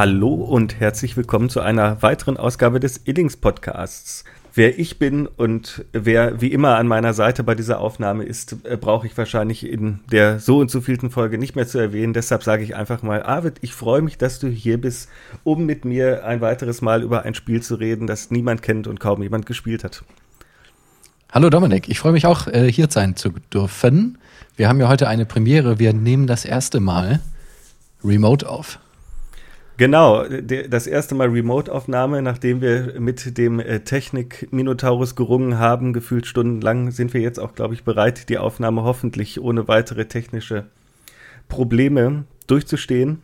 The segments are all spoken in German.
Hallo und herzlich willkommen zu einer weiteren Ausgabe des Illings Podcasts. Wer ich bin und wer wie immer an meiner Seite bei dieser Aufnahme ist, äh, brauche ich wahrscheinlich in der so und so vielten Folge nicht mehr zu erwähnen. Deshalb sage ich einfach mal, Arvid, ich freue mich, dass du hier bist, um mit mir ein weiteres Mal über ein Spiel zu reden, das niemand kennt und kaum jemand gespielt hat. Hallo Dominik, ich freue mich auch, äh, hier sein zu dürfen. Wir haben ja heute eine Premiere. Wir nehmen das erste Mal remote auf. Genau, das erste Mal Remote-Aufnahme, nachdem wir mit dem äh, Technik-Minotaurus gerungen haben, gefühlt stundenlang, sind wir jetzt auch, glaube ich, bereit, die Aufnahme hoffentlich ohne weitere technische Probleme durchzustehen.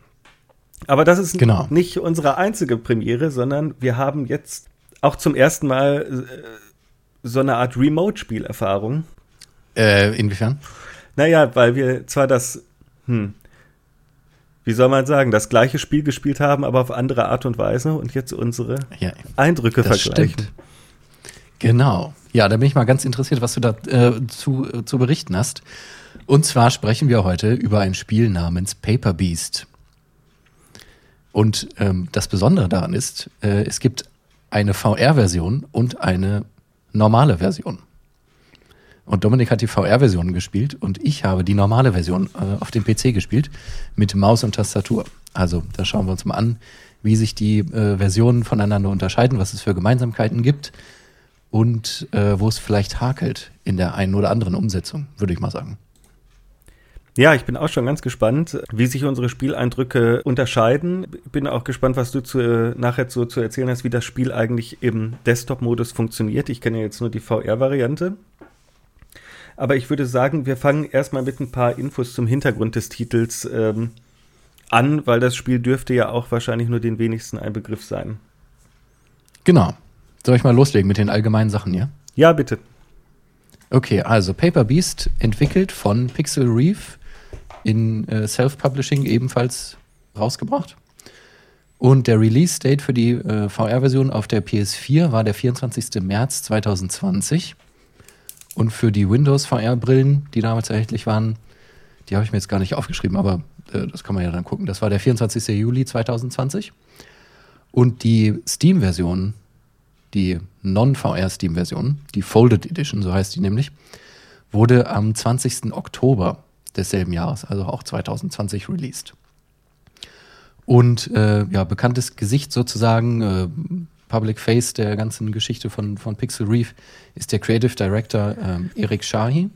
Aber das ist genau. nicht unsere einzige Premiere, sondern wir haben jetzt auch zum ersten Mal äh, so eine Art Remote-Spielerfahrung. Äh, inwiefern? Naja, weil wir zwar das, hm, wie soll man sagen, das gleiche Spiel gespielt haben, aber auf andere Art und Weise und jetzt unsere ja, Eindrücke vergleichen. Stimmt. Genau. Ja, da bin ich mal ganz interessiert, was du da äh, zu, äh, zu berichten hast. Und zwar sprechen wir heute über ein Spiel namens Paper Beast. Und ähm, das Besondere daran ist, äh, es gibt eine VR-Version und eine normale Version. Und Dominik hat die VR-Version gespielt und ich habe die normale Version äh, auf dem PC gespielt mit Maus und Tastatur. Also da schauen wir uns mal an, wie sich die äh, Versionen voneinander unterscheiden, was es für Gemeinsamkeiten gibt und äh, wo es vielleicht hakelt in der einen oder anderen Umsetzung, würde ich mal sagen. Ja, ich bin auch schon ganz gespannt, wie sich unsere Spieleindrücke unterscheiden. Bin auch gespannt, was du zu, nachher zu, zu erzählen hast, wie das Spiel eigentlich im Desktop-Modus funktioniert. Ich kenne ja jetzt nur die VR-Variante. Aber ich würde sagen, wir fangen erstmal mit ein paar Infos zum Hintergrund des Titels ähm, an, weil das Spiel dürfte ja auch wahrscheinlich nur den wenigsten ein Begriff sein. Genau. Soll ich mal loslegen mit den allgemeinen Sachen, ja? Ja, bitte. Okay, also Paper Beast entwickelt von Pixel Reef in äh, Self-Publishing ebenfalls rausgebracht. Und der Release-Date für die äh, VR-Version auf der PS4 war der 24. März 2020. Und für die Windows VR-Brillen, die damals erhältlich waren, die habe ich mir jetzt gar nicht aufgeschrieben, aber äh, das kann man ja dann gucken. Das war der 24. Juli 2020. Und die Steam-Version, die Non-VR-Steam-Version, die Folded Edition, so heißt die nämlich, wurde am 20. Oktober desselben Jahres, also auch 2020, released. Und äh, ja, bekanntes Gesicht sozusagen, äh, Public Face der ganzen Geschichte von, von Pixel Reef ist der Creative Director ähm, Erik Shahi.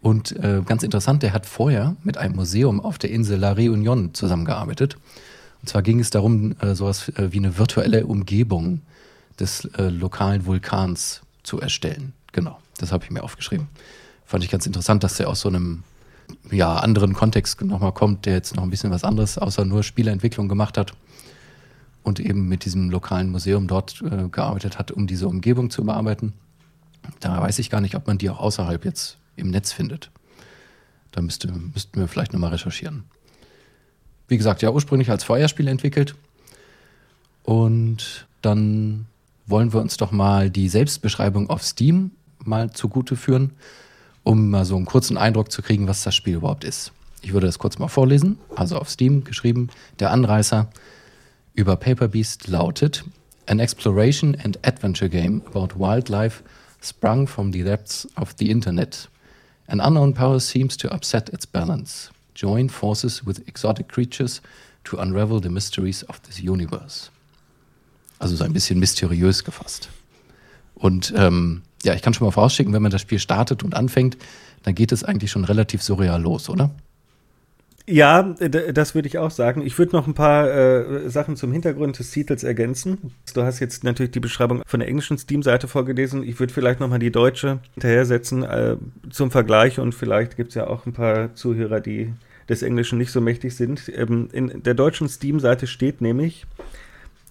Und äh, ganz interessant, der hat vorher mit einem Museum auf der Insel La Réunion zusammengearbeitet. Und zwar ging es darum, äh, sowas äh, wie eine virtuelle Umgebung des äh, lokalen Vulkans zu erstellen. Genau, das habe ich mir aufgeschrieben. Fand ich ganz interessant, dass der aus so einem ja, anderen Kontext nochmal kommt, der jetzt noch ein bisschen was anderes außer nur Spieleentwicklung gemacht hat und eben mit diesem lokalen Museum dort äh, gearbeitet hat, um diese Umgebung zu bearbeiten. Da weiß ich gar nicht, ob man die auch außerhalb jetzt im Netz findet. Da müsste, müssten wir vielleicht nochmal recherchieren. Wie gesagt, ja, ursprünglich als Feuerspiel entwickelt. Und dann wollen wir uns doch mal die Selbstbeschreibung auf Steam mal zugute führen, um mal so einen kurzen Eindruck zu kriegen, was das Spiel überhaupt ist. Ich würde das kurz mal vorlesen. Also auf Steam geschrieben, der Anreißer über Paper Beast lautet An exploration and adventure game about wildlife sprung from the depths of the internet. An unknown power seems to upset its balance. Join forces with exotic creatures to unravel the mysteries of this universe. Also so ein bisschen mysteriös gefasst. Und ähm, ja, ich kann schon mal vorausschicken, wenn man das Spiel startet und anfängt, dann geht es eigentlich schon relativ surreal los, oder? Ja, das würde ich auch sagen. Ich würde noch ein paar äh, Sachen zum Hintergrund des Titels ergänzen. Du hast jetzt natürlich die Beschreibung von der englischen Steam-Seite vorgelesen. Ich würde vielleicht noch mal die deutsche hinterhersetzen äh, zum Vergleich und vielleicht gibt es ja auch ein paar Zuhörer, die des Englischen nicht so mächtig sind. Ähm, in der deutschen Steam-Seite steht nämlich,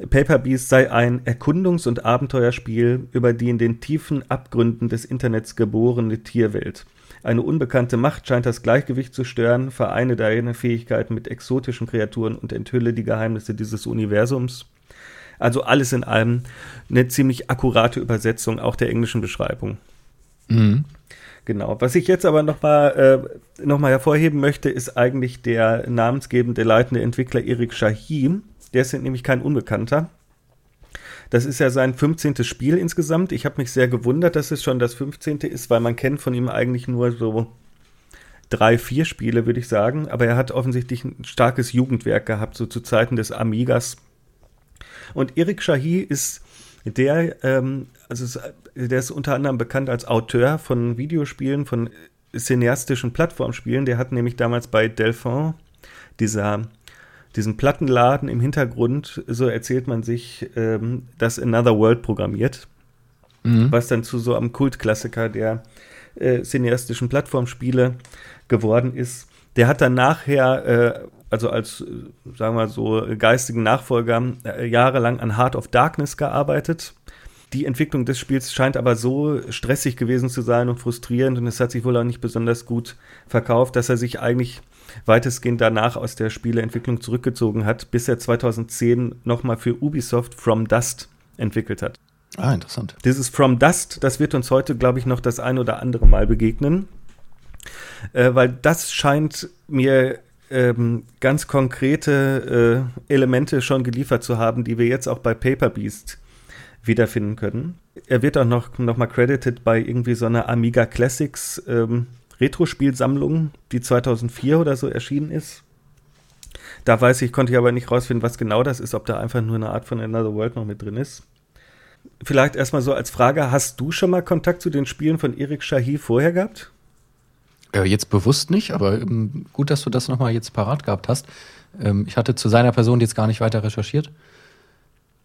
Paper Beast sei ein Erkundungs- und Abenteuerspiel über die in den tiefen Abgründen des Internets geborene Tierwelt. Eine unbekannte Macht scheint das Gleichgewicht zu stören, vereine deine Fähigkeiten mit exotischen Kreaturen und enthülle die Geheimnisse dieses Universums. Also alles in allem eine ziemlich akkurate Übersetzung auch der englischen Beschreibung. Mhm. Genau. Was ich jetzt aber nochmal äh, noch hervorheben möchte, ist eigentlich der namensgebende leitende Entwickler Erik Shahim. Der ist nämlich kein Unbekannter. Das ist ja sein 15. Spiel insgesamt. Ich habe mich sehr gewundert, dass es schon das 15. ist, weil man kennt von ihm eigentlich nur so drei, vier Spiele, würde ich sagen. Aber er hat offensichtlich ein starkes Jugendwerk gehabt, so zu Zeiten des Amigas. Und Erik Shahi ist der, ähm, also der ist unter anderem bekannt als Autor von Videospielen, von cineastischen Plattformspielen. Der hat nämlich damals bei Delphine, dieser, diesen Plattenladen im Hintergrund, so erzählt man sich, ähm, das Another World programmiert. Mhm. Was dann zu so einem Kultklassiker der äh, cineastischen Plattformspiele geworden ist. Der hat dann nachher, äh, also als, sagen wir so, geistigen Nachfolger, äh, jahrelang an Heart of Darkness gearbeitet die Entwicklung des Spiels scheint aber so stressig gewesen zu sein und frustrierend und es hat sich wohl auch nicht besonders gut verkauft, dass er sich eigentlich weitestgehend danach aus der Spieleentwicklung zurückgezogen hat, bis er 2010 nochmal für Ubisoft From Dust entwickelt hat. Ah, interessant. Dieses From Dust, das wird uns heute, glaube ich, noch das ein oder andere Mal begegnen, äh, weil das scheint mir ähm, ganz konkrete äh, Elemente schon geliefert zu haben, die wir jetzt auch bei Paper Beast wiederfinden können. Er wird auch noch, noch mal credited bei irgendwie so einer Amiga Classics ähm, Retro-Spielsammlung, die 2004 oder so erschienen ist. Da weiß ich, konnte ich aber nicht rausfinden, was genau das ist, ob da einfach nur eine Art von Another World noch mit drin ist. Vielleicht erstmal so als Frage, hast du schon mal Kontakt zu den Spielen von Erik Shahi vorher gehabt? Äh, jetzt bewusst nicht, aber ähm, gut, dass du das nochmal jetzt parat gehabt hast. Ähm, ich hatte zu seiner Person jetzt gar nicht weiter recherchiert.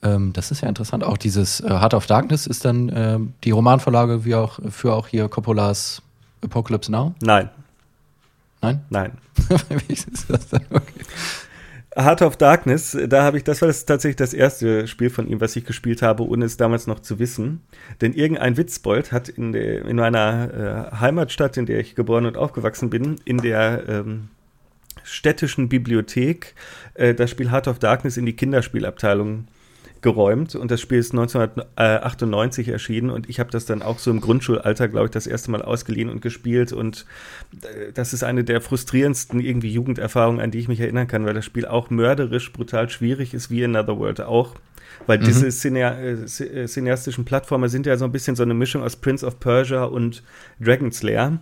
Ähm, das ist ja interessant. Auch dieses äh, Heart of Darkness ist dann die Romanvorlage wie auch für auch hier Coppolas Apocalypse Now? Nein. Nein? Nein. Wie ist das dann? Okay. Heart of Darkness, da habe ich, das war das tatsächlich das erste Spiel von ihm, was ich gespielt habe, ohne es damals noch zu wissen. Denn irgendein Witzbold hat in, der, in meiner äh, Heimatstadt, in der ich geboren und aufgewachsen bin, in der ähm, städtischen Bibliothek äh, das Spiel Heart of Darkness in die Kinderspielabteilung geräumt und das Spiel ist 1998 erschienen und ich habe das dann auch so im Grundschulalter, glaube ich, das erste Mal ausgeliehen und gespielt und äh, das ist eine der frustrierendsten irgendwie Jugenderfahrungen, an die ich mich erinnern kann, weil das Spiel auch mörderisch brutal schwierig ist, wie Another World auch. Weil mhm. diese äh, äh, cineastischen Plattformer sind ja so ein bisschen so eine Mischung aus Prince of Persia und Dragon's Lair.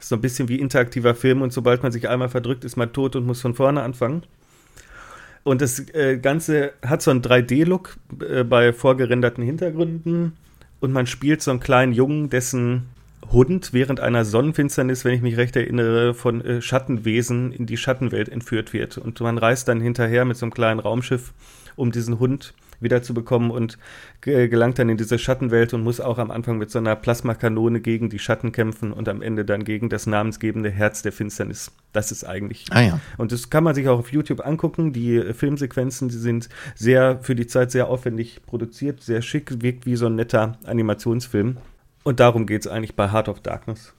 So ein bisschen wie interaktiver Film und sobald man sich einmal verdrückt, ist man tot und muss von vorne anfangen. Und das äh, Ganze hat so einen 3D-Look äh, bei vorgerenderten Hintergründen. Und man spielt so einen kleinen Jungen, dessen Hund während einer Sonnenfinsternis, wenn ich mich recht erinnere, von äh, Schattenwesen in die Schattenwelt entführt wird. Und man reist dann hinterher mit so einem kleinen Raumschiff, um diesen Hund wiederzubekommen und gelangt dann in diese Schattenwelt und muss auch am Anfang mit so einer Plasmakanone gegen die Schatten kämpfen und am Ende dann gegen das namensgebende Herz der Finsternis. Das ist eigentlich. Ah ja. Und das kann man sich auch auf YouTube angucken. Die Filmsequenzen, die sind sehr für die Zeit sehr aufwendig produziert, sehr schick, wirkt wie so ein netter Animationsfilm. Und darum geht es eigentlich bei Heart of Darkness.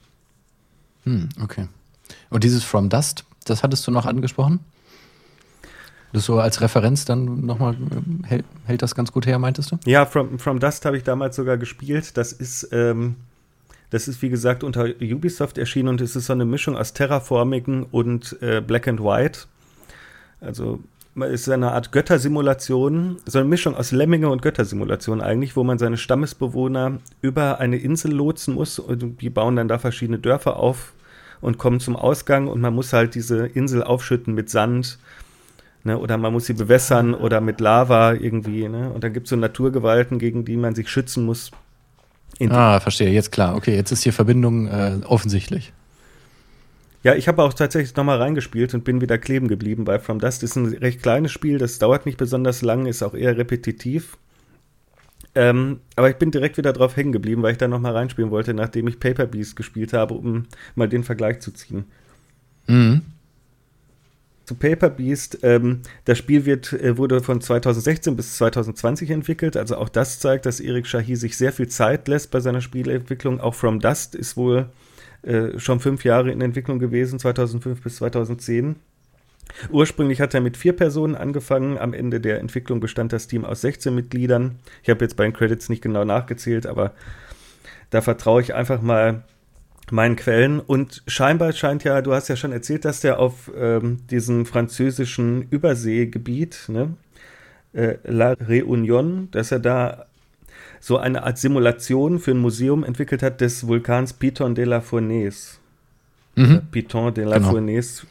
Hm, okay. Und dieses From Dust, das hattest du noch angesprochen? Das so als Referenz dann nochmal hält, hält, das ganz gut her, meintest du? Ja, From, From Dust habe ich damals sogar gespielt. Das ist, ähm, das ist wie gesagt unter Ubisoft erschienen und es ist so eine Mischung aus Terraforming und äh, Black and White. Also es ist eine Art Göttersimulation, so eine Mischung aus Lemminge und Göttersimulation eigentlich, wo man seine Stammesbewohner über eine Insel lotsen muss und die bauen dann da verschiedene Dörfer auf und kommen zum Ausgang und man muss halt diese Insel aufschütten mit Sand Ne? Oder man muss sie bewässern oder mit Lava irgendwie. Ne? Und dann gibt es so Naturgewalten, gegen die man sich schützen muss. Ah, verstehe, jetzt klar. Okay, jetzt ist die Verbindung äh, offensichtlich. Ja, ich habe auch tatsächlich nochmal reingespielt und bin wieder kleben geblieben bei From Dust. Ist ein recht kleines Spiel, das dauert nicht besonders lang, ist auch eher repetitiv. Ähm, aber ich bin direkt wieder drauf hängen geblieben, weil ich da nochmal reinspielen wollte, nachdem ich Paper Beast gespielt habe, um mal den Vergleich zu ziehen. Mhm zu Paper Beast. Ähm, das Spiel wird, äh, wurde von 2016 bis 2020 entwickelt. Also auch das zeigt, dass Erik Shahi sich sehr viel Zeit lässt bei seiner Spielentwicklung. Auch From Dust ist wohl äh, schon fünf Jahre in Entwicklung gewesen, 2005 bis 2010. Ursprünglich hat er mit vier Personen angefangen. Am Ende der Entwicklung bestand das Team aus 16 Mitgliedern. Ich habe jetzt bei den Credits nicht genau nachgezählt, aber da vertraue ich einfach mal meinen Quellen. Und scheinbar scheint ja, du hast ja schon erzählt, dass der auf ähm, diesem französischen Überseegebiet, ne, äh, La Réunion, dass er da so eine Art Simulation für ein Museum entwickelt hat des Vulkans Piton de la Fournaise. Mhm. Piton de la genau. Fournaise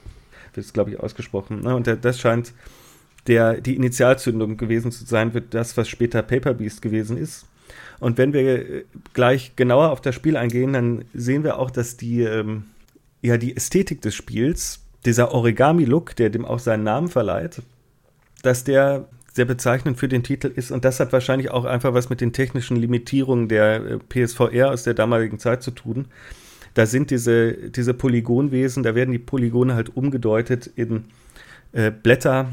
wird es, glaube ich, ausgesprochen. Ne? Und das scheint der, die Initialzündung gewesen zu sein, wird das, was später Paper Beast gewesen ist. Und wenn wir gleich genauer auf das Spiel eingehen, dann sehen wir auch, dass die, ähm, ja, die Ästhetik des Spiels, dieser Origami-Look, der dem auch seinen Namen verleiht, dass der sehr bezeichnend für den Titel ist. Und das hat wahrscheinlich auch einfach was mit den technischen Limitierungen der äh, PSVR aus der damaligen Zeit zu tun. Da sind diese, diese Polygonwesen, da werden die Polygone halt umgedeutet in äh, Blätter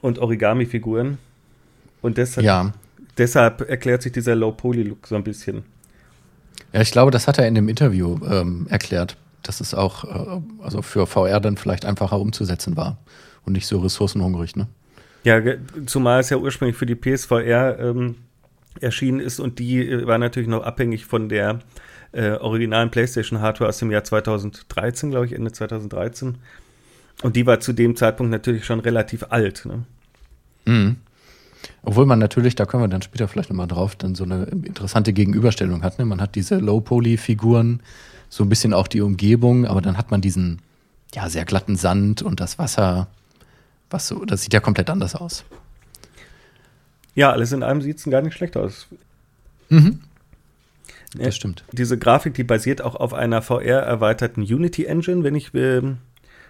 und Origami-Figuren. Und deshalb, ja. Deshalb erklärt sich dieser Low-Poly-Look so ein bisschen. Ja, ich glaube, das hat er in dem Interview ähm, erklärt, dass es auch äh, also für VR dann vielleicht einfacher umzusetzen war und nicht so ressourcenhungrig, ne? Ja, zumal es ja ursprünglich für die PSVR ähm, erschienen ist und die äh, war natürlich noch abhängig von der äh, originalen PlayStation-Hardware aus dem Jahr 2013, glaube ich, Ende 2013. Und die war zu dem Zeitpunkt natürlich schon relativ alt. Ne? Mhm. Obwohl man natürlich, da können wir dann später vielleicht nochmal drauf, dann so eine interessante Gegenüberstellung hat. Ne? Man hat diese Low-Poly-Figuren, so ein bisschen auch die Umgebung, aber dann hat man diesen ja sehr glatten Sand und das Wasser was so, das sieht ja komplett anders aus. Ja, alles in allem sieht es gar nicht schlecht aus. Mhm. Das stimmt. Diese Grafik, die basiert auch auf einer VR-erweiterten Unity-Engine, wenn ich, äh, wenn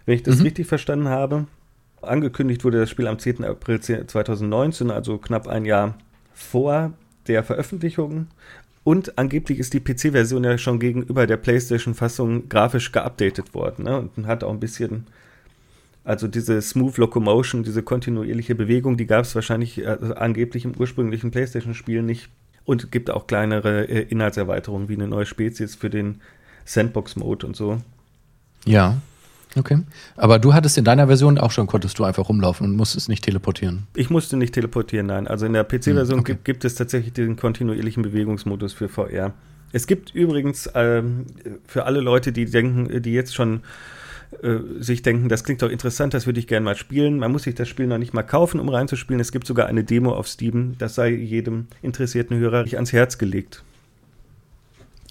ich das mhm. richtig verstanden habe. Angekündigt wurde das Spiel am 10. April 2019, also knapp ein Jahr vor der Veröffentlichung. Und angeblich ist die PC-Version ja schon gegenüber der PlayStation-Fassung grafisch geupdatet worden ne? und hat auch ein bisschen also diese Smooth Locomotion, diese kontinuierliche Bewegung, die gab es wahrscheinlich äh, angeblich im ursprünglichen PlayStation-Spiel nicht. Und gibt auch kleinere äh, Inhaltserweiterungen wie eine neue Spezies für den Sandbox-Mode und so. Ja. Okay. Aber du hattest in deiner Version auch schon, konntest du einfach rumlaufen und musstest nicht teleportieren. Ich musste nicht teleportieren, nein. Also in der PC-Version hm, okay. gibt, gibt, es tatsächlich den kontinuierlichen Bewegungsmodus für VR. Es gibt übrigens ähm, für alle Leute, die denken, die jetzt schon äh, sich denken, das klingt doch interessant, das würde ich gerne mal spielen. Man muss sich das Spiel noch nicht mal kaufen, um reinzuspielen. Es gibt sogar eine Demo auf Steam, das sei jedem interessierten Hörer ans Herz gelegt.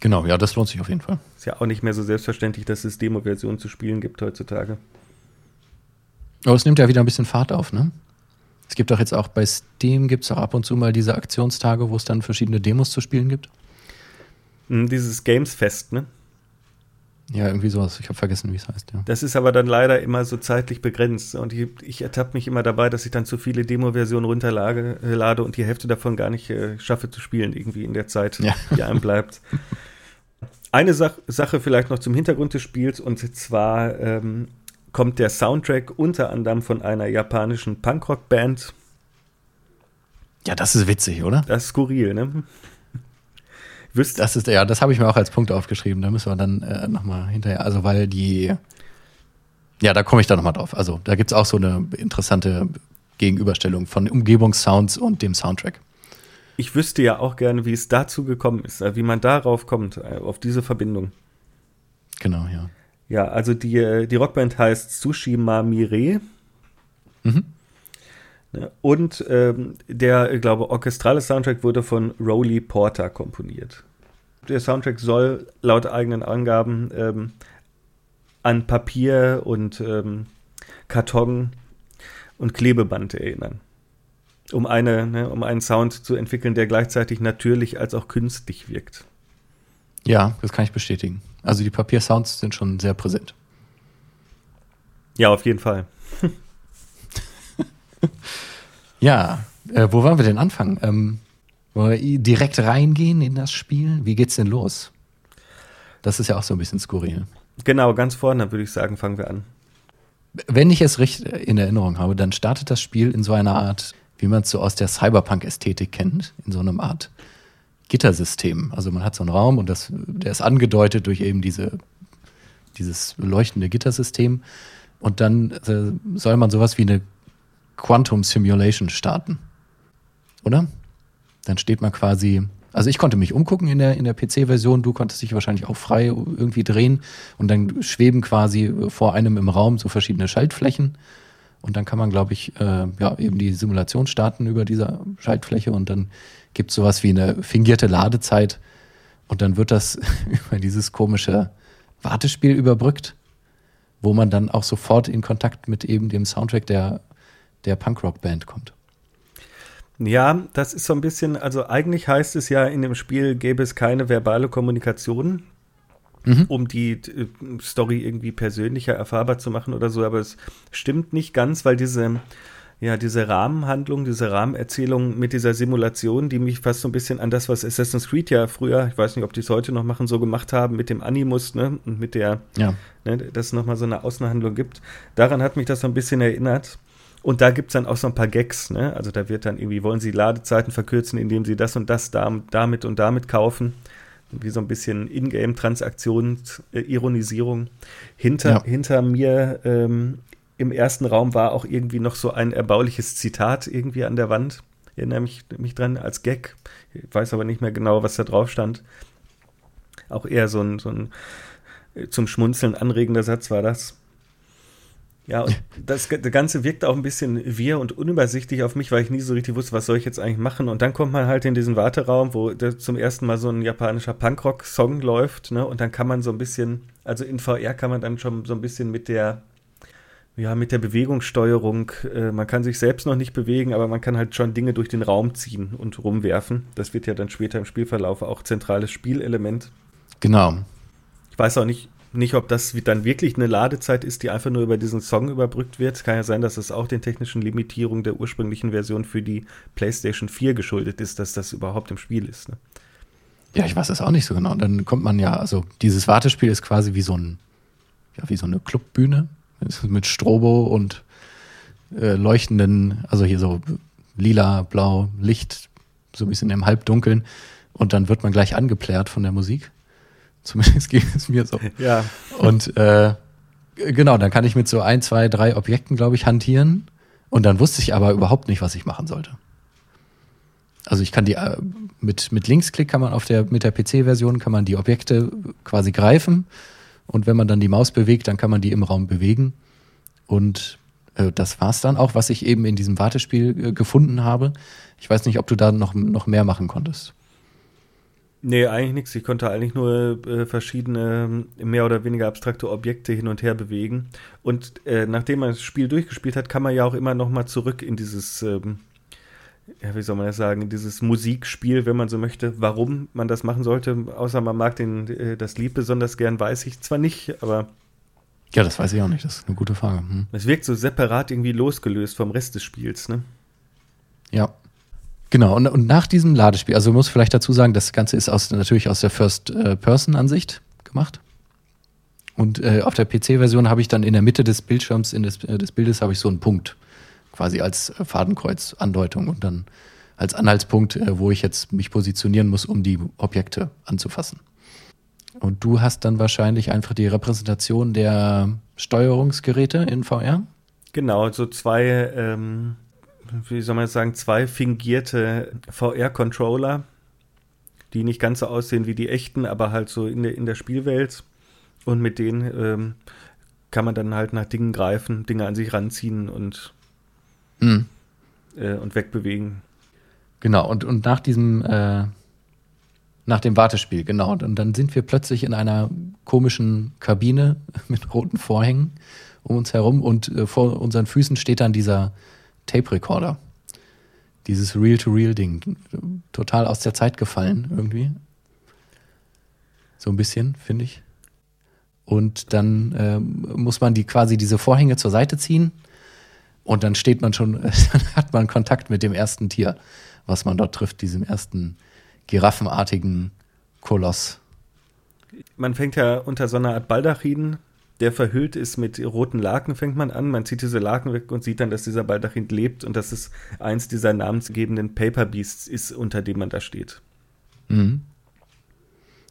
Genau, ja, das lohnt sich auf jeden Fall. Ist ja auch nicht mehr so selbstverständlich, dass es Demo-Versionen zu spielen gibt heutzutage. Aber es nimmt ja wieder ein bisschen Fahrt auf, ne? Es gibt doch jetzt auch bei Steam, gibt es auch ab und zu mal diese Aktionstage, wo es dann verschiedene Demos zu spielen gibt. Hm, dieses Games Fest, ne? Ja, irgendwie sowas. Ich habe vergessen, wie es heißt. Ja. Das ist aber dann leider immer so zeitlich begrenzt. Und ich, ich ertappe mich immer dabei, dass ich dann zu viele Demo-Versionen runterlade äh, und die Hälfte davon gar nicht äh, schaffe zu spielen, irgendwie in der Zeit, ja. die einem bleibt. Eine Sach Sache vielleicht noch zum Hintergrund des Spiels, und zwar ähm, kommt der Soundtrack unter anderem von einer japanischen Punkrock-Band. Ja, das ist witzig, oder? Das ist skurril, ne? Wüsst das ist ja, das habe ich mir auch als Punkt aufgeschrieben. Da müssen wir dann äh, nochmal hinterher. Also weil die, ja, da komme ich dann nochmal drauf. Also da gibt es auch so eine interessante Gegenüberstellung von Umgebungssounds und dem Soundtrack. Ich wüsste ja auch gerne, wie es dazu gekommen ist, äh, wie man darauf kommt, äh, auf diese Verbindung. Genau, ja. Ja, also die, äh, die Rockband heißt Tsushima Mire. Mhm. Und ähm, der, ich glaube, orchestrale Soundtrack wurde von Rowley Porter komponiert. Der Soundtrack soll laut eigenen Angaben ähm, an Papier und ähm, Karton und Klebeband erinnern. Um, eine, ne, um einen Sound zu entwickeln, der gleichzeitig natürlich als auch künstlich wirkt. Ja, das kann ich bestätigen. Also die Papiersounds sind schon sehr präsent. Ja, auf jeden Fall. ja, äh, wo wollen wir denn anfangen? Ähm, wollen wir direkt reingehen in das Spiel? Wie geht's denn los? Das ist ja auch so ein bisschen skurril. Genau, ganz vorne würde ich sagen, fangen wir an. Wenn ich es richtig in Erinnerung habe, dann startet das Spiel in so einer Art, wie man es so aus der Cyberpunk-Ästhetik kennt, in so einem Art Gittersystem. Also man hat so einen Raum und das, der ist angedeutet durch eben diese, dieses leuchtende Gittersystem. Und dann äh, soll man sowas wie eine Quantum Simulation starten. Oder? Dann steht man quasi Also ich konnte mich umgucken in der, in der PC-Version, du konntest dich wahrscheinlich auch frei irgendwie drehen und dann schweben quasi vor einem im Raum so verschiedene Schaltflächen. Und dann kann man, glaube ich, äh, ja, eben die Simulation starten über dieser Schaltfläche und dann gibt es sowas wie eine fingierte Ladezeit und dann wird das über dieses komische Wartespiel überbrückt, wo man dann auch sofort in Kontakt mit eben dem Soundtrack der, der Punkrock-Band kommt. Ja, das ist so ein bisschen, also eigentlich heißt es ja, in dem Spiel gäbe es keine verbale Kommunikation, mhm. um die äh, Story irgendwie persönlicher erfahrbar zu machen oder so, aber es stimmt nicht ganz, weil diese, ja, diese Rahmenhandlung, diese Rahmenerzählung mit dieser Simulation, die mich fast so ein bisschen an das, was Assassin's Creed ja früher, ich weiß nicht, ob die es heute noch machen, so gemacht haben, mit dem Animus, ne, und mit der, ja. ne, dass es nochmal so eine Außenhandlung gibt. Daran hat mich das so ein bisschen erinnert. Und da gibt es dann auch so ein paar Gags, ne? Also da wird dann irgendwie, wollen sie Ladezeiten verkürzen, indem sie das und das damit und damit kaufen. Wie so ein bisschen Ingame-Transaktions-Ironisierung. Hinter, ja. hinter mir ähm, im ersten Raum war auch irgendwie noch so ein erbauliches Zitat irgendwie an der Wand. Ich erinnere mich, mich dran als Gag. Ich weiß aber nicht mehr genau, was da drauf stand. Auch eher so ein, so ein äh, zum Schmunzeln anregender Satz war das. Ja, und das, das Ganze wirkt auch ein bisschen wirr und unübersichtlich auf mich, weil ich nie so richtig wusste, was soll ich jetzt eigentlich machen. Und dann kommt man halt in diesen Warteraum, wo zum ersten Mal so ein japanischer Punkrock-Song läuft, ne? Und dann kann man so ein bisschen, also in VR kann man dann schon so ein bisschen mit der, ja, mit der Bewegungssteuerung, äh, man kann sich selbst noch nicht bewegen, aber man kann halt schon Dinge durch den Raum ziehen und rumwerfen. Das wird ja dann später im Spielverlauf auch zentrales Spielelement. Genau. Ich weiß auch nicht, nicht, ob das dann wirklich eine Ladezeit ist, die einfach nur über diesen Song überbrückt wird. Kann ja sein, dass es auch den technischen Limitierungen der ursprünglichen Version für die PlayStation 4 geschuldet ist, dass das überhaupt im Spiel ist. Ne? Ja, ich weiß das auch nicht so genau. Und dann kommt man ja, also dieses Wartespiel ist quasi wie so ein, ja, wie so eine Clubbühne mit Strobo und äh, leuchtenden, also hier so lila, blau, Licht, so ein bisschen im Halbdunkeln. Und dann wird man gleich angeplärt von der Musik. Zumindest geht es mir so. Ja. Und äh, genau, dann kann ich mit so ein, zwei, drei Objekten, glaube ich, hantieren. Und dann wusste ich aber überhaupt nicht, was ich machen sollte. Also ich kann die äh, mit, mit Linksklick kann man auf der, mit der PC-Version kann man die Objekte quasi greifen. Und wenn man dann die Maus bewegt, dann kann man die im Raum bewegen. Und äh, das war's dann auch, was ich eben in diesem Wartespiel äh, gefunden habe. Ich weiß nicht, ob du da noch, noch mehr machen konntest. Nee, eigentlich nichts. Ich konnte eigentlich nur äh, verschiedene mehr oder weniger abstrakte Objekte hin und her bewegen. Und äh, nachdem man das Spiel durchgespielt hat, kann man ja auch immer noch mal zurück in dieses, ähm, ja, wie soll man das sagen, in dieses Musikspiel, wenn man so möchte. Warum man das machen sollte, außer man mag den, äh, das Lied besonders gern, weiß ich zwar nicht, aber ja, das weiß ich auch nicht. Das ist eine gute Frage. Hm. Es wirkt so separat irgendwie losgelöst vom Rest des Spiels, ne? Ja. Genau, und, und nach diesem Ladespiel, also muss vielleicht dazu sagen, das Ganze ist aus, natürlich aus der First-Person-Ansicht gemacht. Und äh, auf der PC-Version habe ich dann in der Mitte des Bildschirms, des, äh, des Bildes, habe ich so einen Punkt, quasi als äh, Fadenkreuz-Andeutung und dann als Anhaltspunkt, äh, wo ich jetzt mich positionieren muss, um die Objekte anzufassen. Und du hast dann wahrscheinlich einfach die Repräsentation der Steuerungsgeräte in VR? Genau, so zwei ähm, wie soll man sagen, zwei fingierte VR-Controller, die nicht ganz so aussehen wie die echten, aber halt so in der, in der Spielwelt. Und mit denen ähm, kann man dann halt nach Dingen greifen, Dinge an sich ranziehen und, mhm. äh, und wegbewegen. Genau, und, und nach diesem, äh, nach dem Wartespiel, genau. Und dann sind wir plötzlich in einer komischen Kabine mit roten Vorhängen um uns herum und äh, vor unseren Füßen steht dann dieser Tape-Recorder. Dieses Reel-to-Reel-Ding. Total aus der Zeit gefallen irgendwie. So ein bisschen, finde ich. Und dann ähm, muss man die quasi diese Vorhänge zur Seite ziehen und dann steht man schon, dann hat man Kontakt mit dem ersten Tier, was man dort trifft, diesem ersten giraffenartigen Koloss. Man fängt ja unter so einer Art Baldachin der verhüllt ist mit roten Laken, fängt man an. Man zieht diese Laken weg und sieht dann, dass dieser Baldachin lebt und dass es eins dieser namensgebenden Paper Beasts ist, unter dem man da steht. Mhm.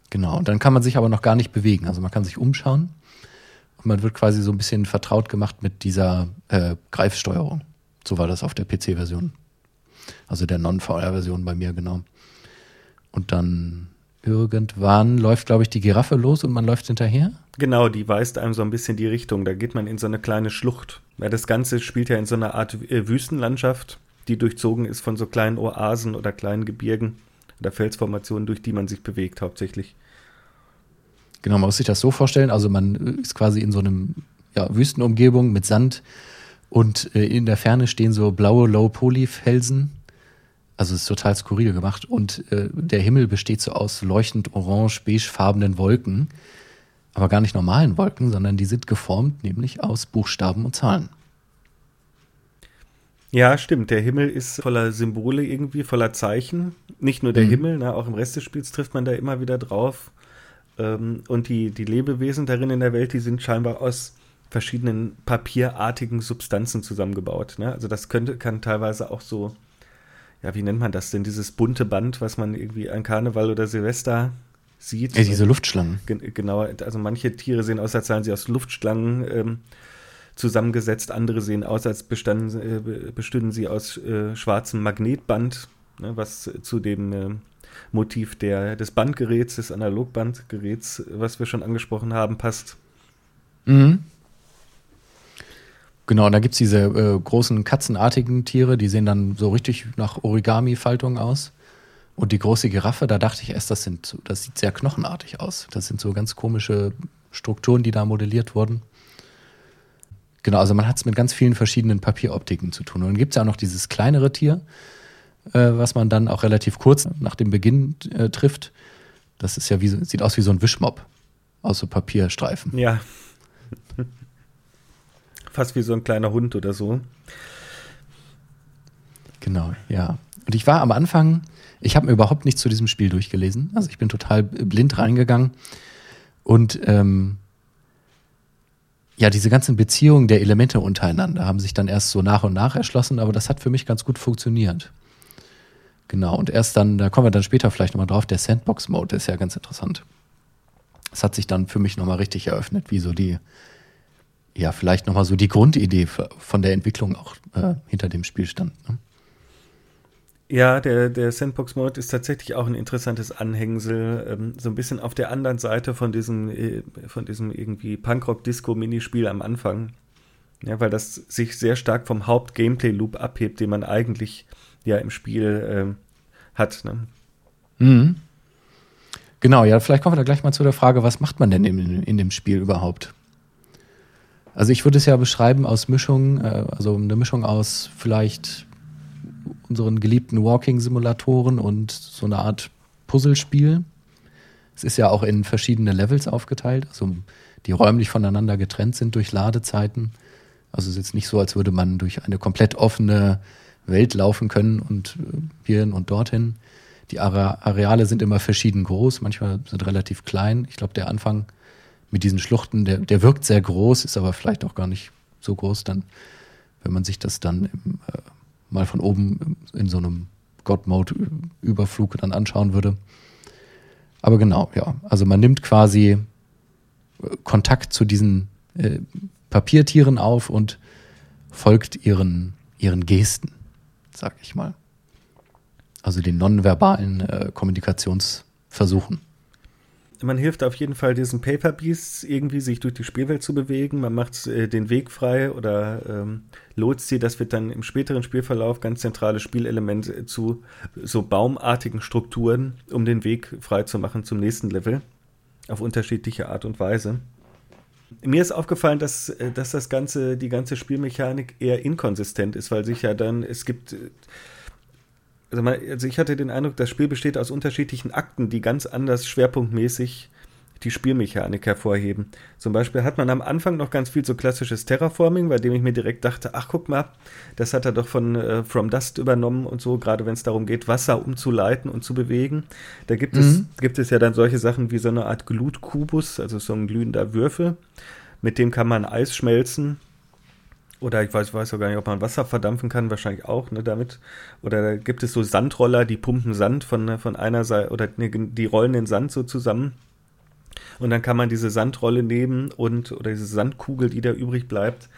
Genau, und dann kann man sich aber noch gar nicht bewegen. Also man kann sich umschauen und man wird quasi so ein bisschen vertraut gemacht mit dieser äh, Greifsteuerung. So war das auf der PC-Version. Also der Non-VR-Version bei mir, genau. Und dann irgendwann läuft, glaube ich, die Giraffe los und man läuft hinterher. Genau, die weist einem so ein bisschen die Richtung. Da geht man in so eine kleine Schlucht. Ja, das Ganze spielt ja in so einer Art äh, Wüstenlandschaft, die durchzogen ist von so kleinen Oasen oder kleinen Gebirgen oder Felsformationen, durch die man sich bewegt hauptsächlich. Genau, man muss sich das so vorstellen. Also man ist quasi in so einem ja, Wüstenumgebung mit Sand und äh, in der Ferne stehen so blaue Low-Poly-Felsen. Also es ist total skurril gemacht. Und äh, der Himmel besteht so aus leuchtend orange-beigefarbenen Wolken. Aber gar nicht normalen Wolken, sondern die sind geformt, nämlich aus Buchstaben und Zahlen. Ja, stimmt. Der Himmel ist voller Symbole irgendwie, voller Zeichen. Nicht nur der mhm. Himmel, ne, auch im Rest des Spiels trifft man da immer wieder drauf. Ähm, und die, die Lebewesen darin in der Welt, die sind scheinbar aus verschiedenen papierartigen Substanzen zusammengebaut. Ne? Also das könnte, kann teilweise auch so, ja, wie nennt man das denn, dieses bunte Band, was man irgendwie an Karneval oder Silvester sieht. Ja, diese Luftschlangen. Gen genau, also manche Tiere sehen aus, als seien sie aus Luftschlangen ähm, zusammengesetzt, andere sehen aus, als bestanden, äh, bestünden sie aus äh, schwarzem Magnetband, ne, was zu dem äh, Motiv der, des Bandgeräts, des Analogbandgeräts, was wir schon angesprochen haben, passt. Mhm. Genau, und da gibt es diese äh, großen katzenartigen Tiere, die sehen dann so richtig nach Origami-Faltung aus. Und die große Giraffe, da dachte ich erst, das, sind, das sieht sehr knochenartig aus. Das sind so ganz komische Strukturen, die da modelliert wurden. Genau, also man hat es mit ganz vielen verschiedenen Papieroptiken zu tun. Und dann gibt es ja auch noch dieses kleinere Tier, äh, was man dann auch relativ kurz nach dem Beginn äh, trifft. Das ist ja wie, sieht aus wie so ein Wischmob aus so Papierstreifen. Ja. Fast wie so ein kleiner Hund oder so. Genau, ja. Und ich war am Anfang, ich habe mir überhaupt nichts zu diesem Spiel durchgelesen. Also ich bin total blind reingegangen. Und ähm, ja, diese ganzen Beziehungen der Elemente untereinander haben sich dann erst so nach und nach erschlossen, aber das hat für mich ganz gut funktioniert. Genau, und erst dann, da kommen wir dann später vielleicht nochmal drauf, der Sandbox-Mode ist ja ganz interessant. Das hat sich dann für mich nochmal richtig eröffnet, wie so die, ja, vielleicht nochmal so die Grundidee von der Entwicklung auch äh, hinter dem Spiel stand. Ne? Ja, der, der Sandbox-Mode ist tatsächlich auch ein interessantes Anhängsel, ähm, so ein bisschen auf der anderen Seite von diesem, äh, von diesem irgendwie Punkrock-Disco-Minispiel am Anfang. Ja, weil das sich sehr stark vom Haupt-Gameplay-Loop abhebt, den man eigentlich ja im Spiel äh, hat. Ne? Mhm. Genau, ja, vielleicht kommen wir da gleich mal zu der Frage, was macht man denn in, in dem Spiel überhaupt? Also ich würde es ja beschreiben aus Mischung, äh, also eine Mischung aus vielleicht unseren geliebten Walking-Simulatoren und so eine Art Puzzlespiel. Es ist ja auch in verschiedene Levels aufgeteilt, also die räumlich voneinander getrennt sind durch Ladezeiten. Also es ist jetzt nicht so, als würde man durch eine komplett offene Welt laufen können und äh, hierhin und dorthin. Die Areale sind immer verschieden groß, manchmal sind relativ klein. Ich glaube, der Anfang mit diesen Schluchten, der, der wirkt sehr groß, ist aber vielleicht auch gar nicht so groß, dann, wenn man sich das dann im, äh, mal von oben in so einem God-Mode-Überflug dann anschauen würde. Aber genau, ja. Also man nimmt quasi äh, Kontakt zu diesen äh, Papiertieren auf und folgt ihren, ihren Gesten, sag ich mal. Also den nonverbalen äh, Kommunikationsversuchen man hilft auf jeden Fall diesen Paper Beasts irgendwie, sich durch die Spielwelt zu bewegen. Man macht äh, den Weg frei oder ähm, lotst sie. Das wird dann im späteren Spielverlauf ganz zentrales Spielelement äh, zu so baumartigen Strukturen, um den Weg frei zu machen zum nächsten Level. Auf unterschiedliche Art und Weise. Mir ist aufgefallen, dass, äh, dass das ganze, die ganze Spielmechanik eher inkonsistent ist, weil sich ja dann, es gibt äh, also, man, also ich hatte den Eindruck, das Spiel besteht aus unterschiedlichen Akten, die ganz anders schwerpunktmäßig die Spielmechanik hervorheben. Zum Beispiel hat man am Anfang noch ganz viel so klassisches Terraforming, bei dem ich mir direkt dachte, ach guck mal, das hat er doch von äh, From Dust übernommen und so, gerade wenn es darum geht, Wasser umzuleiten und zu bewegen. Da gibt, mhm. es, gibt es ja dann solche Sachen wie so eine Art Glutkubus, also so ein glühender Würfel, mit dem kann man Eis schmelzen oder ich weiß, weiß auch gar nicht, ob man Wasser verdampfen kann, wahrscheinlich auch, ne, damit. Oder gibt es so Sandroller, die pumpen Sand von, von einer Seite, oder ne, die rollen den Sand so zusammen. Und dann kann man diese Sandrolle nehmen und oder diese Sandkugel, die da übrig bleibt,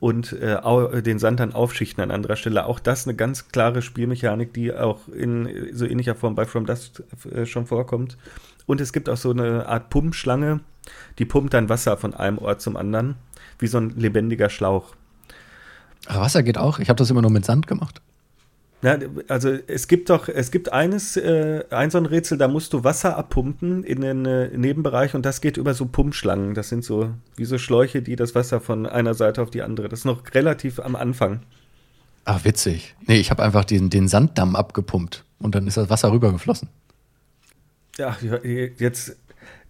und äh, den Sand dann aufschichten an anderer Stelle. Auch das eine ganz klare Spielmechanik, die auch in so ähnlicher Form bei From Dust äh, schon vorkommt. Und es gibt auch so eine Art Pumpschlange, die pumpt dann Wasser von einem Ort zum anderen, wie so ein lebendiger Schlauch. Aber Wasser geht auch. Ich habe das immer nur mit Sand gemacht. Ja, also es gibt doch, es gibt eines, äh, ein so ein Rätsel, da musst du Wasser abpumpen in den äh, Nebenbereich und das geht über so Pumpschlangen. Das sind so wie so Schläuche, die das Wasser von einer Seite auf die andere. Das ist noch relativ am Anfang. Ach, witzig. Nee, ich habe einfach den, den Sanddamm abgepumpt und dann ist das Wasser rübergeflossen. Ja, jetzt,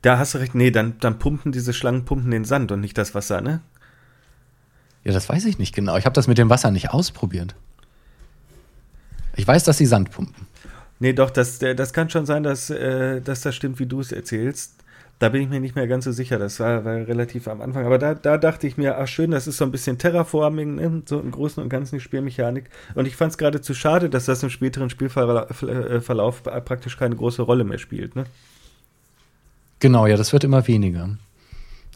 da hast du recht. Nee, dann, dann pumpen diese Schlangen pumpen den Sand und nicht das Wasser, ne? Ja, das weiß ich nicht genau. Ich habe das mit dem Wasser nicht ausprobiert. Ich weiß, dass sie Sand pumpen. Nee, doch, das, das kann schon sein, dass, äh, dass das stimmt, wie du es erzählst. Da bin ich mir nicht mehr ganz so sicher. Das war, war relativ am Anfang. Aber da, da dachte ich mir, ach schön, das ist so ein bisschen Terraforming, ne? so im Großen und Ganzen die Spielmechanik. Und ich fand es geradezu schade, dass das im späteren Spielverlauf äh, praktisch keine große Rolle mehr spielt. Ne? Genau, ja, das wird immer weniger.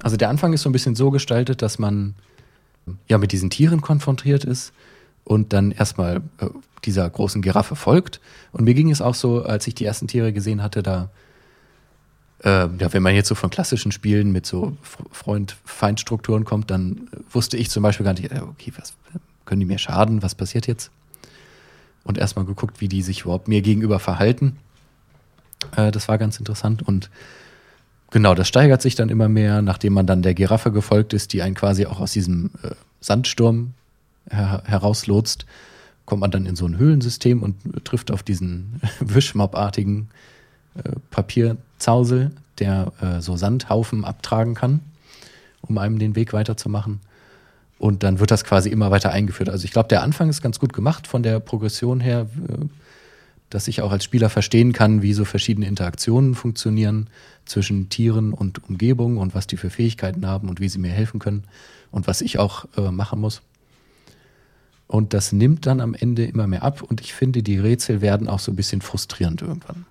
Also der Anfang ist so ein bisschen so gestaltet, dass man ja mit diesen Tieren konfrontiert ist und dann erstmal äh, dieser großen Giraffe folgt. Und mir ging es auch so, als ich die ersten Tiere gesehen hatte, da, äh, ja, wenn man jetzt so von klassischen Spielen mit so Freund-Feind-Strukturen kommt, dann wusste ich zum Beispiel gar nicht, äh, okay, was können die mir schaden, was passiert jetzt? Und erstmal geguckt, wie die sich überhaupt mir gegenüber verhalten. Äh, das war ganz interessant und Genau, das steigert sich dann immer mehr, nachdem man dann der Giraffe gefolgt ist, die einen quasi auch aus diesem äh, Sandsturm her herauslotst, kommt man dann in so ein Höhlensystem und trifft auf diesen Wischmob-artigen äh, Papierzausel, der äh, so Sandhaufen abtragen kann, um einem den Weg weiterzumachen. Und dann wird das quasi immer weiter eingeführt. Also ich glaube, der Anfang ist ganz gut gemacht von der Progression her, äh, dass ich auch als Spieler verstehen kann, wie so verschiedene Interaktionen funktionieren zwischen Tieren und Umgebung und was die für Fähigkeiten haben und wie sie mir helfen können und was ich auch äh, machen muss. Und das nimmt dann am Ende immer mehr ab und ich finde, die Rätsel werden auch so ein bisschen frustrierend irgendwann.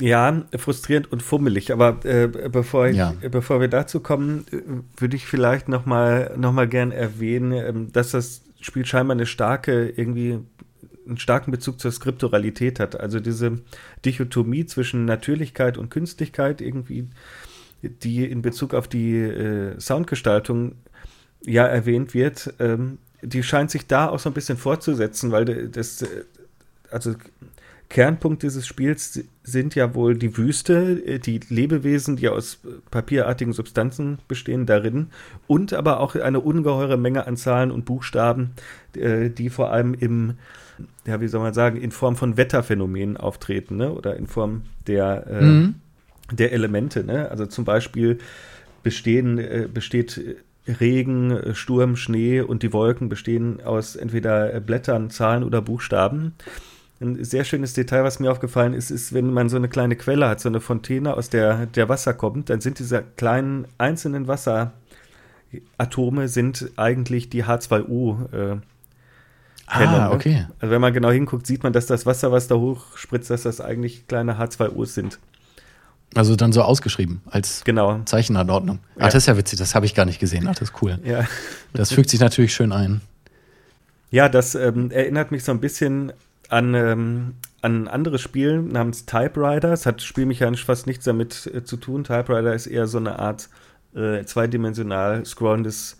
Ja, frustrierend und fummelig. Aber äh, bevor, ich, ja. bevor wir dazu kommen, äh, würde ich vielleicht noch mal, noch mal gern erwähnen, ähm, dass das Spiel scheinbar eine starke irgendwie einen starken Bezug zur Skripturalität hat. Also diese Dichotomie zwischen Natürlichkeit und Künstlichkeit irgendwie, die in Bezug auf die äh, Soundgestaltung ja erwähnt wird, ähm, die scheint sich da auch so ein bisschen fortzusetzen, weil das, äh, also Kernpunkt dieses Spiels sind ja wohl die Wüste, äh, die Lebewesen, die aus papierartigen Substanzen bestehen, darin und aber auch eine ungeheure Menge an Zahlen und Buchstaben, äh, die vor allem im, ja, wie soll man sagen, in Form von Wetterphänomenen auftreten, ne? oder in Form der, äh, mhm. der Elemente. Ne? Also zum Beispiel bestehen, äh, besteht Regen, Sturm, Schnee und die Wolken bestehen aus entweder Blättern, Zahlen oder Buchstaben. Ein sehr schönes Detail, was mir aufgefallen ist, ist, wenn man so eine kleine Quelle hat, so eine Fontäne, aus der der Wasser kommt, dann sind diese kleinen einzelnen Wasseratome sind eigentlich die H2O. Äh, Kenne, ah, okay. Also wenn man genau hinguckt, sieht man, dass das Wasser, was da hochspritzt, dass das eigentlich kleine H2Os sind. Also dann so ausgeschrieben als genau. Zeichenanordnung. Ja. Ach, das ist ja witzig, das habe ich gar nicht gesehen. Ach, das ist cool. Ja. Das fügt sich natürlich schön ein. Ja, das ähm, erinnert mich so ein bisschen an, ähm, an ein anderes Spiel namens Typewriter. Es hat spielmechanisch fast nichts damit äh, zu tun. Typewriter ist eher so eine Art äh, zweidimensional scrollendes,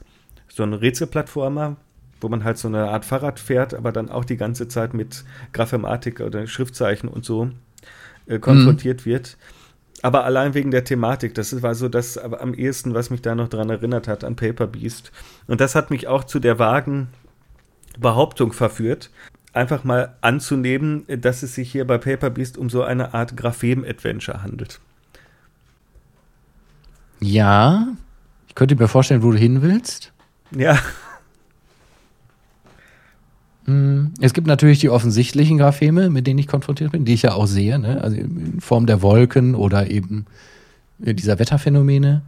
so ein Rätselplattformer, wo man halt so eine Art Fahrrad fährt, aber dann auch die ganze Zeit mit Graphematik oder Schriftzeichen und so äh, konfrontiert mhm. wird. Aber allein wegen der Thematik, das war so das am ehesten, was mich da noch dran erinnert hat, an Paper Beast. Und das hat mich auch zu der vagen Behauptung verführt, einfach mal anzunehmen, dass es sich hier bei Paper Beast um so eine Art Graphem-Adventure handelt. Ja, ich könnte mir vorstellen, wo du hin willst. Ja. Hm, es gibt natürlich die offensichtlichen Grapheme, mit denen ich konfrontiert bin, die ich ja auch sehe, ne? also in Form der Wolken oder eben dieser Wetterphänomene.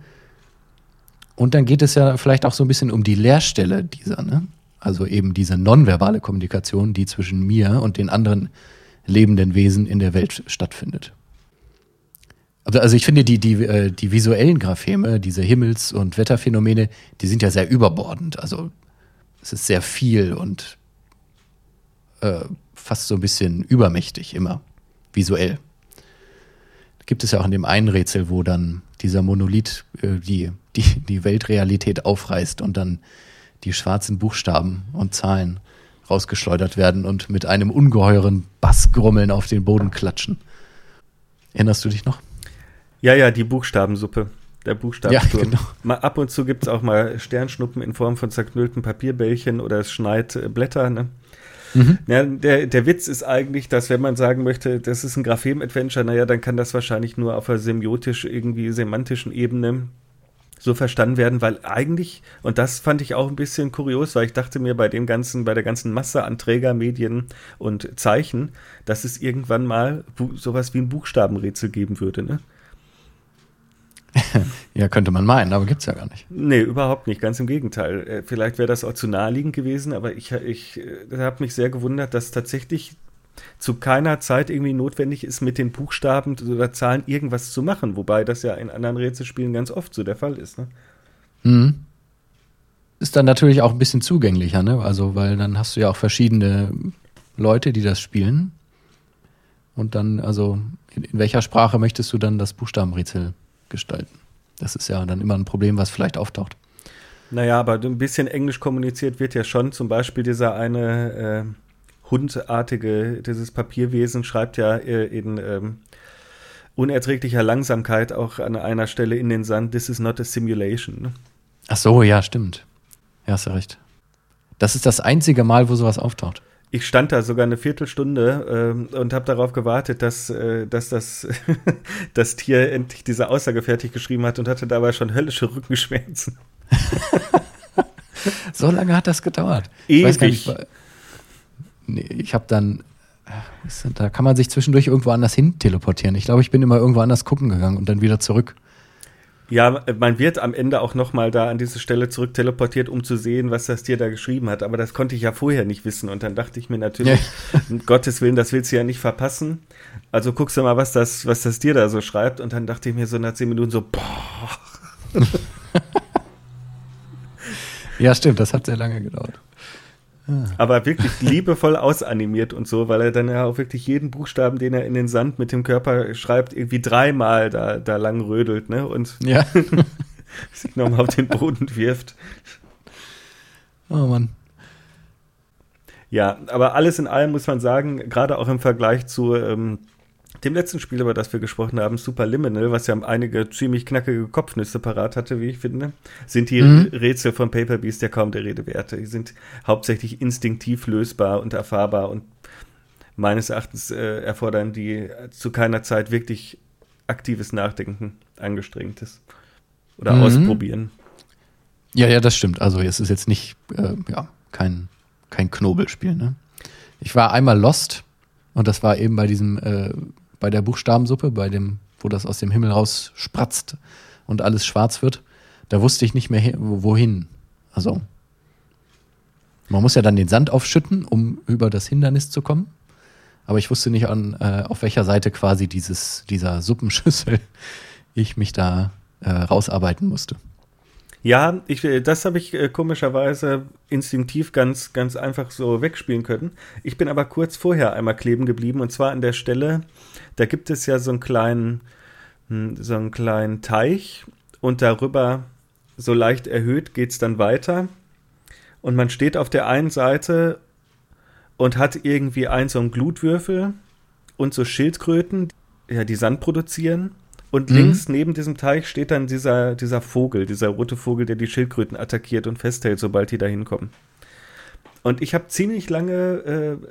Und dann geht es ja vielleicht auch so ein bisschen um die Leerstelle dieser, ne? Also eben diese nonverbale Kommunikation, die zwischen mir und den anderen lebenden Wesen in der Welt stattfindet. Also, also ich finde, die, die, äh, die visuellen Grapheme, diese Himmels- und Wetterphänomene, die sind ja sehr überbordend. Also es ist sehr viel und äh, fast so ein bisschen übermächtig immer, visuell. Gibt es ja auch in dem einen Rätsel, wo dann dieser Monolith äh, die, die, die Weltrealität aufreißt und dann die schwarzen Buchstaben und Zahlen rausgeschleudert werden und mit einem ungeheuren Bassgrummeln auf den Boden klatschen. Erinnerst du dich noch? Ja, ja, die Buchstabensuppe. Der Buchstabensturm. Ja, genau. Mal ab und zu gibt es auch mal Sternschnuppen in Form von zerknüllten Papierbällchen oder es schneit äh, Blätter. Ne? Mhm. Ja, der, der Witz ist eigentlich, dass wenn man sagen möchte, das ist ein Graphem-Adventure, naja, dann kann das wahrscheinlich nur auf einer semiotisch, irgendwie semantischen Ebene so verstanden werden, weil eigentlich, und das fand ich auch ein bisschen kurios, weil ich dachte mir bei dem ganzen, bei der ganzen Masse an Träger, Medien und Zeichen, dass es irgendwann mal sowas wie ein Buchstabenrätsel geben würde, ne? ja, könnte man meinen, aber gibt es ja gar nicht. Nee, überhaupt nicht, ganz im Gegenteil. Äh, vielleicht wäre das auch zu naheliegend gewesen, aber ich, ich äh, habe mich sehr gewundert, dass tatsächlich zu keiner Zeit irgendwie notwendig ist, mit den Buchstaben oder Zahlen irgendwas zu machen, wobei das ja in anderen Rätselspielen ganz oft so der Fall ist. Ne? Mhm. Ist dann natürlich auch ein bisschen zugänglicher, ne? Also, weil dann hast du ja auch verschiedene Leute, die das spielen. Und dann, also, in, in welcher Sprache möchtest du dann das Buchstabenrätsel gestalten? Das ist ja dann immer ein Problem, was vielleicht auftaucht. Naja, aber ein bisschen Englisch kommuniziert wird ja schon. Zum Beispiel dieser eine äh, hundartige, dieses Papierwesen schreibt ja äh, in ähm, unerträglicher Langsamkeit auch an einer Stelle in den Sand, this is not a simulation. Ne? Ach so, ja, stimmt. Ja, hast du recht. Das ist das einzige Mal, wo sowas auftaucht. Ich stand da sogar eine Viertelstunde äh, und habe darauf gewartet, dass, äh, dass das, das Tier endlich diese Aussage fertig geschrieben hat und hatte dabei schon höllische Rückenschmerzen. so lange hat das gedauert. Ewig. Ich, nee, ich habe dann, da kann man sich zwischendurch irgendwo anders hin teleportieren. Ich glaube, ich bin immer irgendwo anders gucken gegangen und dann wieder zurück. Ja, man wird am Ende auch nochmal da an diese Stelle zurück teleportiert, um zu sehen, was das Tier da geschrieben hat. Aber das konnte ich ja vorher nicht wissen. Und dann dachte ich mir natürlich, ja. um Gottes Willen, das willst du ja nicht verpassen. Also guckst du mal, was das, was das Tier da so schreibt. Und dann dachte ich mir so nach zehn Minuten so, boah. ja, stimmt, das hat sehr lange gedauert. Aber wirklich liebevoll ausanimiert und so, weil er dann ja auch wirklich jeden Buchstaben, den er in den Sand mit dem Körper schreibt, irgendwie dreimal da, da lang rödelt, ne? Und ja. sich nochmal auf den Boden wirft. Oh Mann. Ja, aber alles in allem muss man sagen, gerade auch im Vergleich zu ähm, dem letzten Spiel, über das wir gesprochen haben, Super Liminal, was ja einige ziemlich knackige Kopfnüsse parat hatte, wie ich finde, sind die mhm. Rätsel von Paper Beast ja kaum der Rede wert. Die sind hauptsächlich instinktiv lösbar und erfahrbar und meines Erachtens äh, erfordern die zu keiner Zeit wirklich aktives Nachdenken, angestrengtes oder mhm. ausprobieren. Ja, ja, das stimmt. Also es ist jetzt nicht, äh, ja, kein, kein Knobelspiel. Ne? Ich war einmal Lost und das war eben bei diesem äh, bei der Buchstabensuppe, bei dem, wo das aus dem Himmel raus spratzt und alles schwarz wird, da wusste ich nicht mehr wohin. Also man muss ja dann den Sand aufschütten, um über das Hindernis zu kommen. Aber ich wusste nicht, an, äh, auf welcher Seite quasi dieses, dieser Suppenschüssel ich mich da äh, rausarbeiten musste. Ja, ich, äh, das habe ich äh, komischerweise instinktiv ganz, ganz einfach so wegspielen können. Ich bin aber kurz vorher einmal kleben geblieben und zwar an der Stelle, da gibt es ja so einen kleinen, hm, so einen kleinen Teich und darüber so leicht erhöht geht es dann weiter. Und man steht auf der einen Seite und hat irgendwie einen so einen Glutwürfel und so Schildkröten, ja, die Sand produzieren. Und mhm. links neben diesem Teich steht dann dieser, dieser Vogel, dieser rote Vogel, der die Schildkröten attackiert und festhält, sobald die da hinkommen. Und ich habe ziemlich lange äh,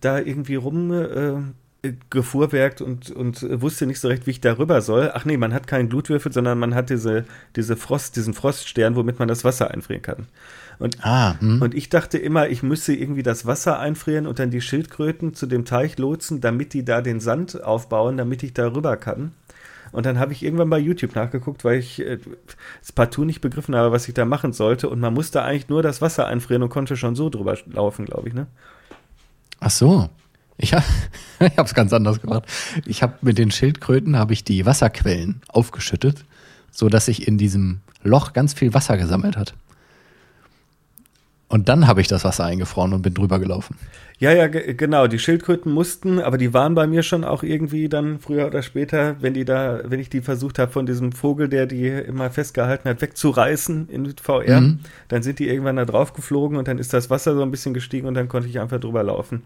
da irgendwie rum äh, gefuhrwerkt und, und wusste nicht so recht, wie ich darüber soll. Ach nee, man hat keinen Blutwürfel, sondern man hat diese, diese Frost, diesen Froststern, womit man das Wasser einfrieren kann. Und, ah, hm. und ich dachte immer, ich müsse irgendwie das Wasser einfrieren und dann die Schildkröten zu dem Teich lotsen, damit die da den Sand aufbauen, damit ich da rüber kann. Und dann habe ich irgendwann bei YouTube nachgeguckt, weil ich äh, das partout nicht begriffen habe, was ich da machen sollte. Und man musste eigentlich nur das Wasser einfrieren und konnte schon so drüber laufen, glaube ich, ne? Ach so. Ich habe es ganz anders gemacht. Ich habe mit den Schildkröten habe ich die Wasserquellen aufgeschüttet, so dass sich in diesem Loch ganz viel Wasser gesammelt hat. Und dann habe ich das Wasser eingefroren und bin drüber gelaufen. Ja, ja, genau. Die Schildkröten mussten, aber die waren bei mir schon auch irgendwie dann früher oder später, wenn die da, wenn ich die versucht habe, von diesem Vogel, der die immer festgehalten hat, wegzureißen in VR, mhm. dann sind die irgendwann da drauf geflogen und dann ist das Wasser so ein bisschen gestiegen und dann konnte ich einfach drüber laufen.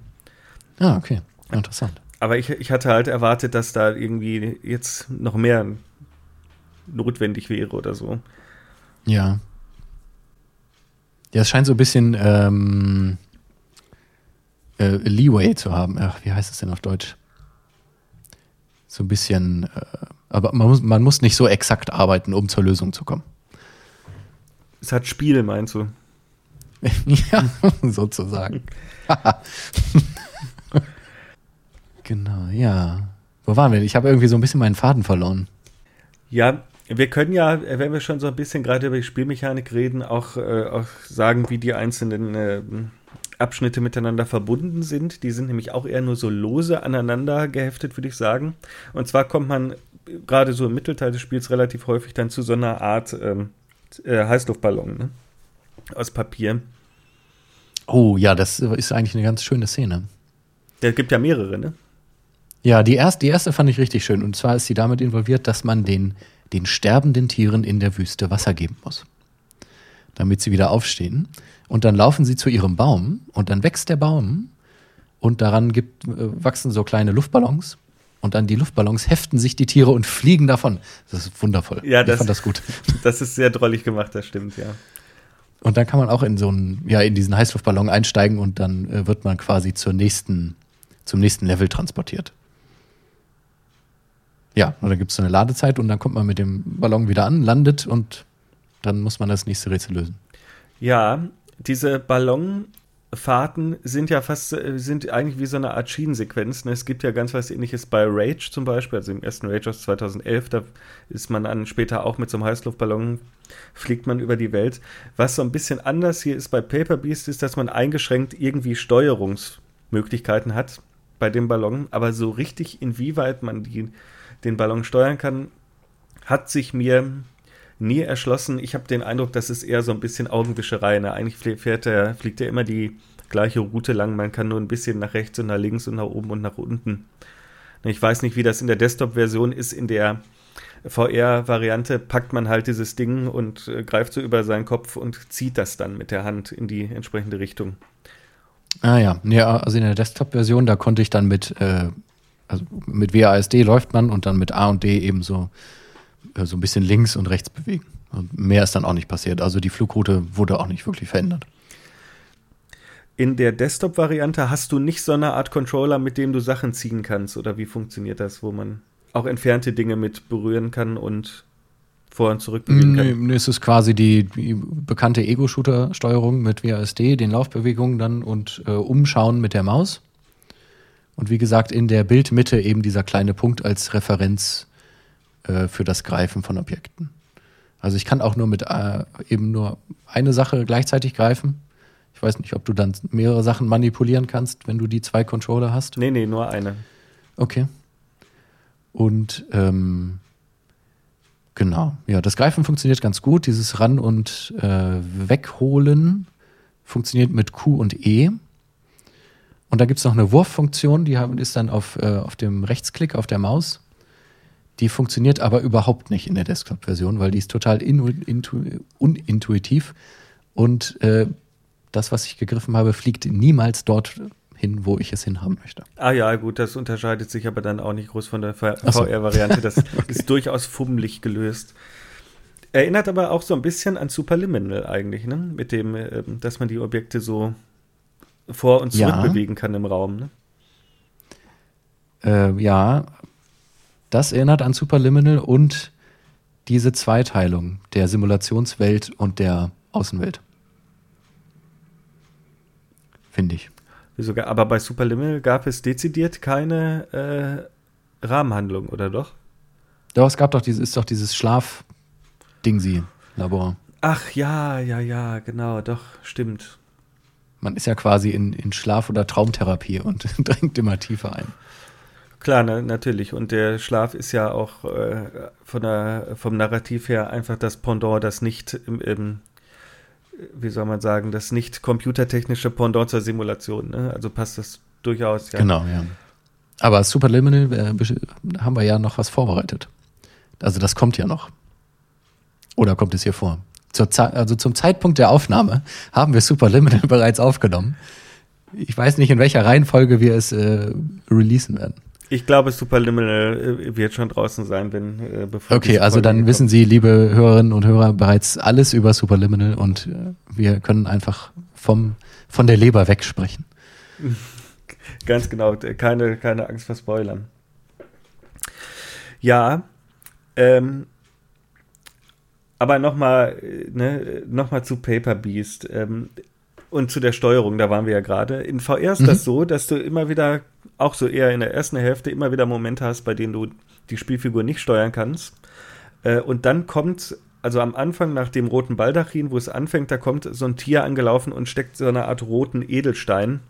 Ah, okay. Interessant. Aber ich, ich hatte halt erwartet, dass da irgendwie jetzt noch mehr notwendig wäre oder so. Ja, ja, es scheint so ein bisschen ähm, äh, Leeway zu haben. Ach, wie heißt es denn auf Deutsch? So ein bisschen, äh, aber man muss, man muss nicht so exakt arbeiten, um zur Lösung zu kommen. Es hat Spiel, meinst du? ja, sozusagen. genau, ja. Wo waren wir? Ich habe irgendwie so ein bisschen meinen Faden verloren. Ja, wir können ja, wenn wir schon so ein bisschen gerade über die Spielmechanik reden, auch, äh, auch sagen, wie die einzelnen äh, Abschnitte miteinander verbunden sind. Die sind nämlich auch eher nur so lose aneinander geheftet, würde ich sagen. Und zwar kommt man gerade so im Mittelteil des Spiels relativ häufig dann zu so einer Art ähm, äh, Heißluftballon ne? aus Papier. Oh ja, das ist eigentlich eine ganz schöne Szene. Der gibt ja mehrere, ne? Ja, die erste, die erste fand ich richtig schön. Und zwar ist sie damit involviert, dass man den den sterbenden Tieren in der Wüste Wasser geben muss, damit sie wieder aufstehen. Und dann laufen sie zu ihrem Baum und dann wächst der Baum und daran gibt, äh, wachsen so kleine Luftballons und an die Luftballons heften sich die Tiere und fliegen davon. Das ist wundervoll. Ja, das, ich fand das gut. Das ist sehr drollig gemacht, das stimmt, ja. Und dann kann man auch in so einen, ja, in diesen Heißluftballon einsteigen und dann äh, wird man quasi zur nächsten, zum nächsten Level transportiert. Ja, und dann gibt es so eine Ladezeit und dann kommt man mit dem Ballon wieder an, landet und dann muss man das nächste Rätsel lösen. Ja, diese Ballonfahrten sind ja fast, äh, sind eigentlich wie so eine Art Schienensequenz. Ne? Es gibt ja ganz was ähnliches bei Rage zum Beispiel, also im ersten Rage aus 2011, da ist man dann später auch mit so einem Heißluftballon, fliegt man über die Welt. Was so ein bisschen anders hier ist bei Paper Beast, ist, dass man eingeschränkt irgendwie Steuerungsmöglichkeiten hat bei dem Ballon, aber so richtig inwieweit man die den Ballon steuern kann, hat sich mir nie erschlossen. Ich habe den Eindruck, das ist eher so ein bisschen Augenwischerei. Ne? Eigentlich fährt er, fliegt er immer die gleiche Route lang. Man kann nur ein bisschen nach rechts und nach links und nach oben und nach unten. Ne, ich weiß nicht, wie das in der Desktop-Version ist. In der VR-Variante packt man halt dieses Ding und äh, greift so über seinen Kopf und zieht das dann mit der Hand in die entsprechende Richtung. Ah ja, ja also in der Desktop-Version, da konnte ich dann mit äh, also mit WASD läuft man und dann mit A und D eben so, so ein bisschen links und rechts bewegen. Und mehr ist dann auch nicht passiert. Also die Flugroute wurde auch nicht wirklich verändert. In der Desktop-Variante hast du nicht so eine Art Controller, mit dem du Sachen ziehen kannst, oder wie funktioniert das, wo man auch entfernte Dinge mit berühren kann und vor und zurück bewegen kann? Nee, es ist quasi die, die bekannte Ego-Shooter-Steuerung mit WASD, den Laufbewegungen dann und äh, Umschauen mit der Maus. Und wie gesagt, in der Bildmitte eben dieser kleine Punkt als Referenz äh, für das Greifen von Objekten. Also ich kann auch nur mit äh, eben nur eine Sache gleichzeitig greifen. Ich weiß nicht, ob du dann mehrere Sachen manipulieren kannst, wenn du die zwei Controller hast. Nee, nee, nur eine. Okay. Und ähm, genau, ja, das Greifen funktioniert ganz gut. Dieses Ran- und äh, Wegholen funktioniert mit Q und E. Und da gibt es noch eine Wurffunktion, die ist dann auf, äh, auf dem Rechtsklick auf der Maus. Die funktioniert aber überhaupt nicht in der Desktop-Version, weil die ist total intu unintuitiv. Und äh, das, was ich gegriffen habe, fliegt niemals dort hin, wo ich es hinhaben möchte. Ah ja, gut, das unterscheidet sich aber dann auch nicht groß von der VR-Variante. Das okay. ist durchaus fummelig gelöst. Erinnert aber auch so ein bisschen an Superliminal eigentlich, ne? Mit dem, äh, dass man die Objekte so vor und zurück ja. bewegen kann im Raum. Ne? Äh, ja, das erinnert an Superliminal und diese Zweiteilung der Simulationswelt und der Außenwelt. Finde ich. Sogar, aber bei Superliminal gab es dezidiert keine äh, Rahmenhandlung, oder doch? Doch, es gab doch dieses, ist doch dieses Schlaf-Dingsi-Labor. Ach ja, ja, ja, genau, doch, stimmt. Man ist ja quasi in, in Schlaf- oder Traumtherapie und dringt immer tiefer ein. Klar, na, natürlich. Und der Schlaf ist ja auch äh, von der, vom Narrativ her einfach das Pendant, das nicht im wie soll man sagen, das nicht computertechnische Pendant zur Simulation. Ne? Also passt das durchaus, ja. Genau, ja. Aber Superliminal äh, haben wir ja noch was vorbereitet. Also das kommt ja noch. Oder kommt es hier vor? Zur also zum Zeitpunkt der Aufnahme haben wir Superliminal bereits aufgenommen. Ich weiß nicht, in welcher Reihenfolge wir es äh, releasen werden. Ich glaube, Superliminal äh, wird schon draußen sein, wenn äh, bevor Okay, also dann kommt. wissen Sie, liebe Hörerinnen und Hörer, bereits alles über Superliminal und äh, wir können einfach vom, von der Leber wegsprechen. Ganz genau, keine, keine Angst vor Spoilern. Ja, ähm, aber nochmal ne, noch zu Paper Beast ähm, und zu der Steuerung, da waren wir ja gerade. In VR ist mhm. das so, dass du immer wieder auch so eher in der ersten Hälfte immer wieder Momente hast, bei denen du die Spielfigur nicht steuern kannst. Äh, und dann kommt, also am Anfang nach dem roten Baldachin, wo es anfängt, da kommt so ein Tier angelaufen und steckt so eine Art roten Edelstein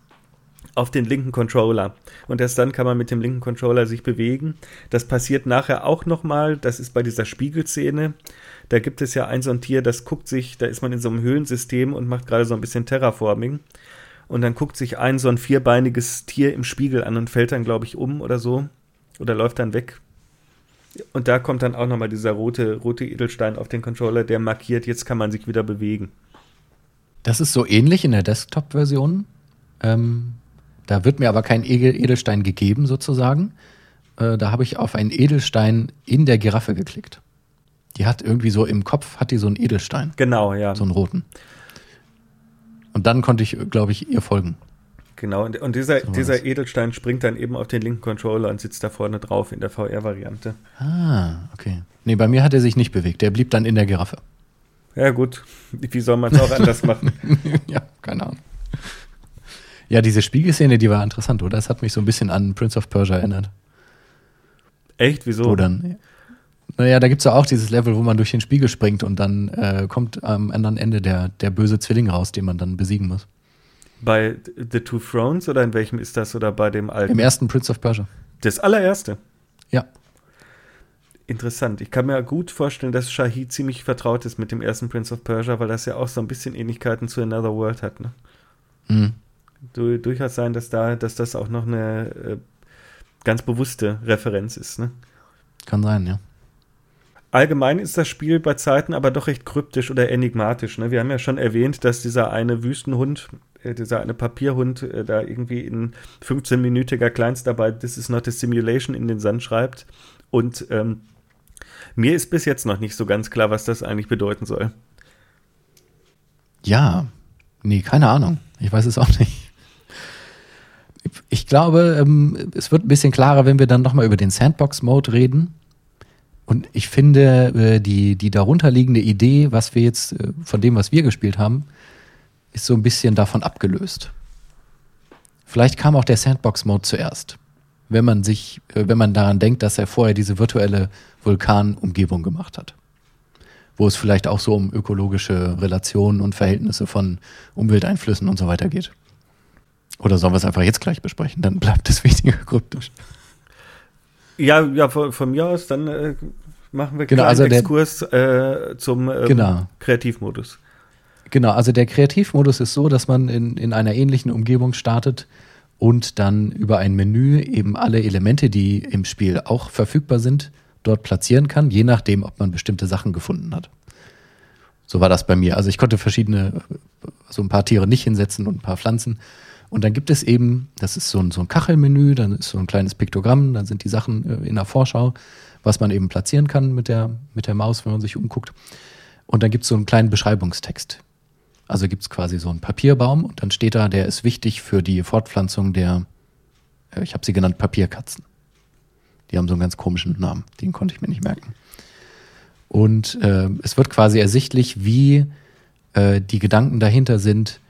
auf den linken Controller. Und erst dann kann man mit dem linken Controller sich bewegen. Das passiert nachher auch nochmal. Das ist bei dieser Spiegelszene. Da gibt es ja ein so ein Tier, das guckt sich, da ist man in so einem Höhlensystem und macht gerade so ein bisschen Terraforming und dann guckt sich ein so ein vierbeiniges Tier im Spiegel an und fällt dann, glaube ich, um oder so. Oder läuft dann weg. Und da kommt dann auch nochmal dieser rote, rote Edelstein auf den Controller, der markiert, jetzt kann man sich wieder bewegen. Das ist so ähnlich in der Desktop-Version. Ähm, da wird mir aber kein Edelstein gegeben, sozusagen. Äh, da habe ich auf einen Edelstein in der Giraffe geklickt. Die hat irgendwie so im Kopf, hat die so einen Edelstein. Genau, ja. So einen roten. Und dann konnte ich, glaube ich, ihr folgen. Genau, und, und dieser, so dieser Edelstein springt dann eben auf den linken Controller und sitzt da vorne drauf in der VR-Variante. Ah, okay. Nee, bei mir hat er sich nicht bewegt. Der blieb dann in der Giraffe. Ja, gut. Wie soll man es auch anders machen? ja, keine Ahnung. Ja, diese Spiegelszene, die war interessant, oder? Das hat mich so ein bisschen an Prince of Persia erinnert. Echt? Wieso? Wo dann, naja, da gibt es ja auch dieses Level, wo man durch den Spiegel springt und dann äh, kommt am anderen Ende der, der böse Zwilling raus, den man dann besiegen muss. Bei The Two Thrones oder in welchem ist das oder bei dem alten? Im ersten Prince of Persia. Das allererste? Ja. Interessant. Ich kann mir gut vorstellen, dass Shahid ziemlich vertraut ist mit dem ersten Prince of Persia, weil das ja auch so ein bisschen Ähnlichkeiten zu Another World hat. Ne? Mhm. Du, durchaus sein, dass, da, dass das auch noch eine äh, ganz bewusste Referenz ist. Ne? Kann sein, ja. Allgemein ist das Spiel bei Zeiten aber doch recht kryptisch oder enigmatisch. Ne? Wir haben ja schon erwähnt, dass dieser eine Wüstenhund, äh, dieser eine Papierhund, äh, da irgendwie in 15-minütiger Kleinstarbeit This is not a simulation in den Sand schreibt. Und ähm, mir ist bis jetzt noch nicht so ganz klar, was das eigentlich bedeuten soll. Ja, nee, keine Ahnung. Ich weiß es auch nicht. Ich glaube, ähm, es wird ein bisschen klarer, wenn wir dann nochmal über den Sandbox-Mode reden. Und ich finde, äh, die, die darunterliegende Idee, was wir jetzt äh, von dem, was wir gespielt haben, ist so ein bisschen davon abgelöst. Vielleicht kam auch der Sandbox-Mode zuerst. Wenn man sich, äh, wenn man daran denkt, dass er vorher diese virtuelle Vulkanumgebung gemacht hat. Wo es vielleicht auch so um ökologische Relationen und Verhältnisse von Umwelteinflüssen und so weiter geht. Oder sollen wir es einfach jetzt gleich besprechen? Dann bleibt das Wichtige kryptisch. Ja, ja, von, von mir aus, dann äh, machen wir genau, einen also Exkurs äh, zum ähm, genau. Kreativmodus. Genau, also der Kreativmodus ist so, dass man in, in einer ähnlichen Umgebung startet und dann über ein Menü eben alle Elemente, die im Spiel auch verfügbar sind, dort platzieren kann, je nachdem, ob man bestimmte Sachen gefunden hat. So war das bei mir. Also ich konnte verschiedene, so ein paar Tiere nicht hinsetzen und ein paar Pflanzen. Und dann gibt es eben, das ist so ein, so ein Kachelmenü, dann ist so ein kleines Piktogramm, dann sind die Sachen äh, in der Vorschau, was man eben platzieren kann mit der, mit der Maus, wenn man sich umguckt. Und dann gibt es so einen kleinen Beschreibungstext. Also gibt es quasi so einen Papierbaum und dann steht da, der ist wichtig für die Fortpflanzung der, äh, ich habe sie genannt, Papierkatzen. Die haben so einen ganz komischen Namen, den konnte ich mir nicht merken. Und äh, es wird quasi ersichtlich, wie äh, die Gedanken dahinter sind,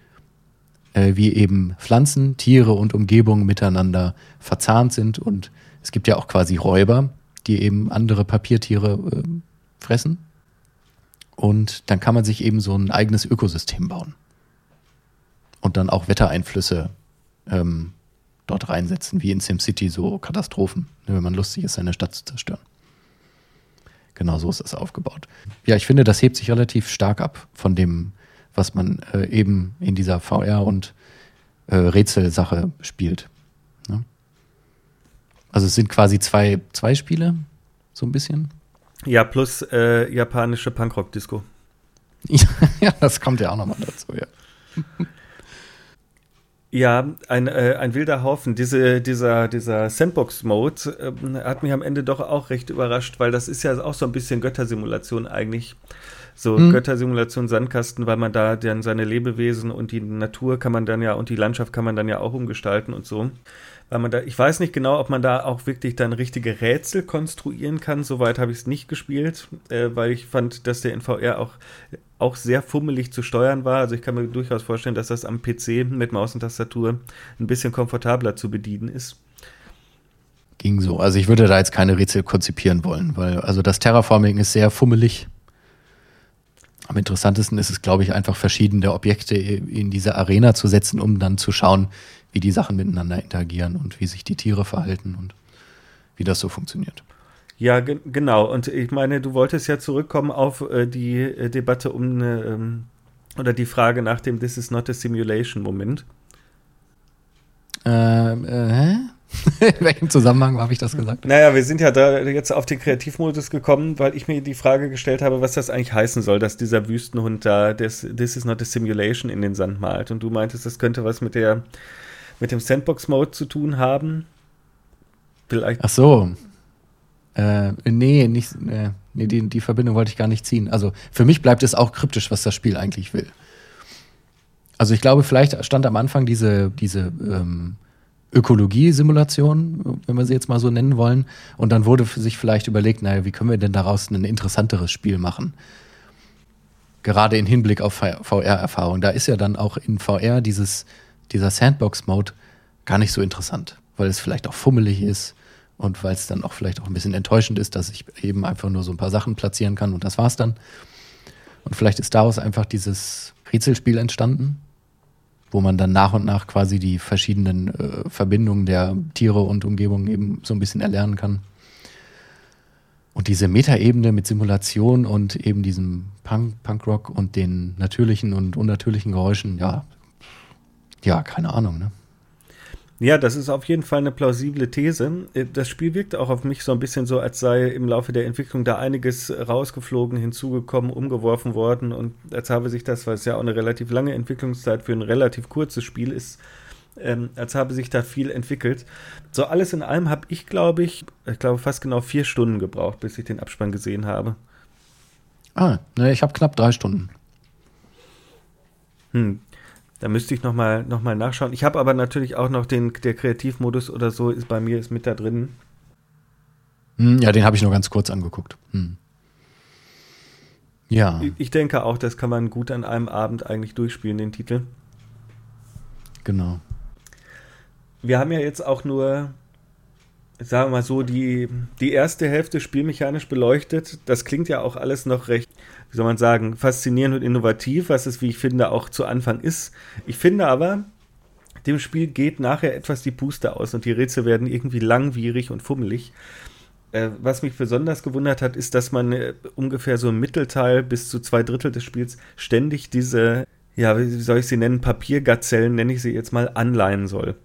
wie eben Pflanzen, Tiere und Umgebung miteinander verzahnt sind. Und es gibt ja auch quasi Räuber, die eben andere Papiertiere äh, fressen. Und dann kann man sich eben so ein eigenes Ökosystem bauen. und dann auch Wettereinflüsse ähm, dort reinsetzen, wie in SimCity so Katastrophen, ne, wenn man lustig ist, seine Stadt zu zerstören. Genau so ist das aufgebaut. Ja, ich finde, das hebt sich relativ stark ab von dem, was man äh, eben in dieser VR- und äh, Rätselsache spielt. Ne? Also es sind quasi zwei, zwei Spiele, so ein bisschen. Ja, plus äh, japanische Punkrock-Disco. ja, das kommt ja auch nochmal dazu, ja. Ja, ein, äh, ein wilder Haufen. Diese, dieser dieser Sandbox-Mode äh, hat mich am Ende doch auch recht überrascht, weil das ist ja auch so ein bisschen Göttersimulation eigentlich. So hm. Göttersimulation Sandkasten, weil man da dann seine Lebewesen und die Natur kann man dann ja und die Landschaft kann man dann ja auch umgestalten und so weil man da, ich weiß nicht genau, ob man da auch wirklich dann richtige Rätsel konstruieren kann. Soweit habe ich es nicht gespielt, äh, weil ich fand, dass der in VR auch, auch sehr fummelig zu steuern war. Also ich kann mir durchaus vorstellen, dass das am PC mit Maus und Tastatur ein bisschen komfortabler zu bedienen ist. Ging so. Also ich würde da jetzt keine Rätsel konzipieren wollen, weil also das Terraforming ist sehr fummelig. Am interessantesten ist es, glaube ich, einfach verschiedene Objekte in diese Arena zu setzen, um dann zu schauen, wie die Sachen miteinander interagieren und wie sich die Tiere verhalten und wie das so funktioniert. Ja, ge genau. Und ich meine, du wolltest ja zurückkommen auf äh, die äh, Debatte um eine, ähm, oder die Frage nach dem This is not a simulation Moment. Ähm, äh, hä? In welchem Zusammenhang habe ich das gesagt? Naja, wir sind ja da jetzt auf den Kreativmodus gekommen, weil ich mir die Frage gestellt habe, was das eigentlich heißen soll, dass dieser Wüstenhund da das This is not a simulation in den Sand malt. Und du meintest, das könnte was mit der mit dem Sandbox-Mode zu tun haben. Vielleicht. Ach so. Äh, nee, nicht, äh, nee die, die Verbindung wollte ich gar nicht ziehen. Also für mich bleibt es auch kryptisch, was das Spiel eigentlich will. Also ich glaube, vielleicht stand am Anfang diese, diese ähm, Ökologie-Simulation, wenn wir sie jetzt mal so nennen wollen. Und dann wurde sich vielleicht überlegt, naja, wie können wir denn daraus ein interessanteres Spiel machen? Gerade im Hinblick auf VR-Erfahrung. Da ist ja dann auch in VR dieses dieser Sandbox-Mode gar nicht so interessant, weil es vielleicht auch fummelig ist und weil es dann auch vielleicht auch ein bisschen enttäuschend ist, dass ich eben einfach nur so ein paar Sachen platzieren kann und das war's dann. Und vielleicht ist daraus einfach dieses Rätselspiel entstanden, wo man dann nach und nach quasi die verschiedenen äh, Verbindungen der Tiere und Umgebung eben so ein bisschen erlernen kann. Und diese Metaebene mit Simulation und eben diesem Punk, Punkrock und den natürlichen und unnatürlichen Geräuschen, ja, ja, keine Ahnung, ne? Ja, das ist auf jeden Fall eine plausible These. Das Spiel wirkt auch auf mich so ein bisschen so, als sei im Laufe der Entwicklung da einiges rausgeflogen, hinzugekommen, umgeworfen worden und als habe sich das, weil es ja auch eine relativ lange Entwicklungszeit für ein relativ kurzes Spiel ist, ähm, als habe sich da viel entwickelt. So alles in allem habe ich, glaube ich, ich glaube fast genau vier Stunden gebraucht, bis ich den Abspann gesehen habe. Ah, ne, ich habe knapp drei Stunden. Hm, da müsste ich nochmal noch mal nachschauen. Ich habe aber natürlich auch noch den, der Kreativmodus oder so ist bei mir ist mit da drin. Hm, ja, den habe ich nur ganz kurz angeguckt. Hm. Ja. Ich, ich denke auch, das kann man gut an einem Abend eigentlich durchspielen, den Titel. Genau. Wir haben ja jetzt auch nur, sagen wir mal so, die, die erste Hälfte spielmechanisch beleuchtet. Das klingt ja auch alles noch recht wie soll man sagen, faszinierend und innovativ, was es, wie ich finde, auch zu Anfang ist. Ich finde aber, dem Spiel geht nachher etwas die Puste aus und die Rätsel werden irgendwie langwierig und fummelig. Äh, was mich besonders gewundert hat, ist, dass man äh, ungefähr so im Mittelteil bis zu zwei Drittel des Spiels ständig diese, ja, wie soll ich sie nennen, Papiergazellen, nenne ich sie jetzt mal, anleihen soll.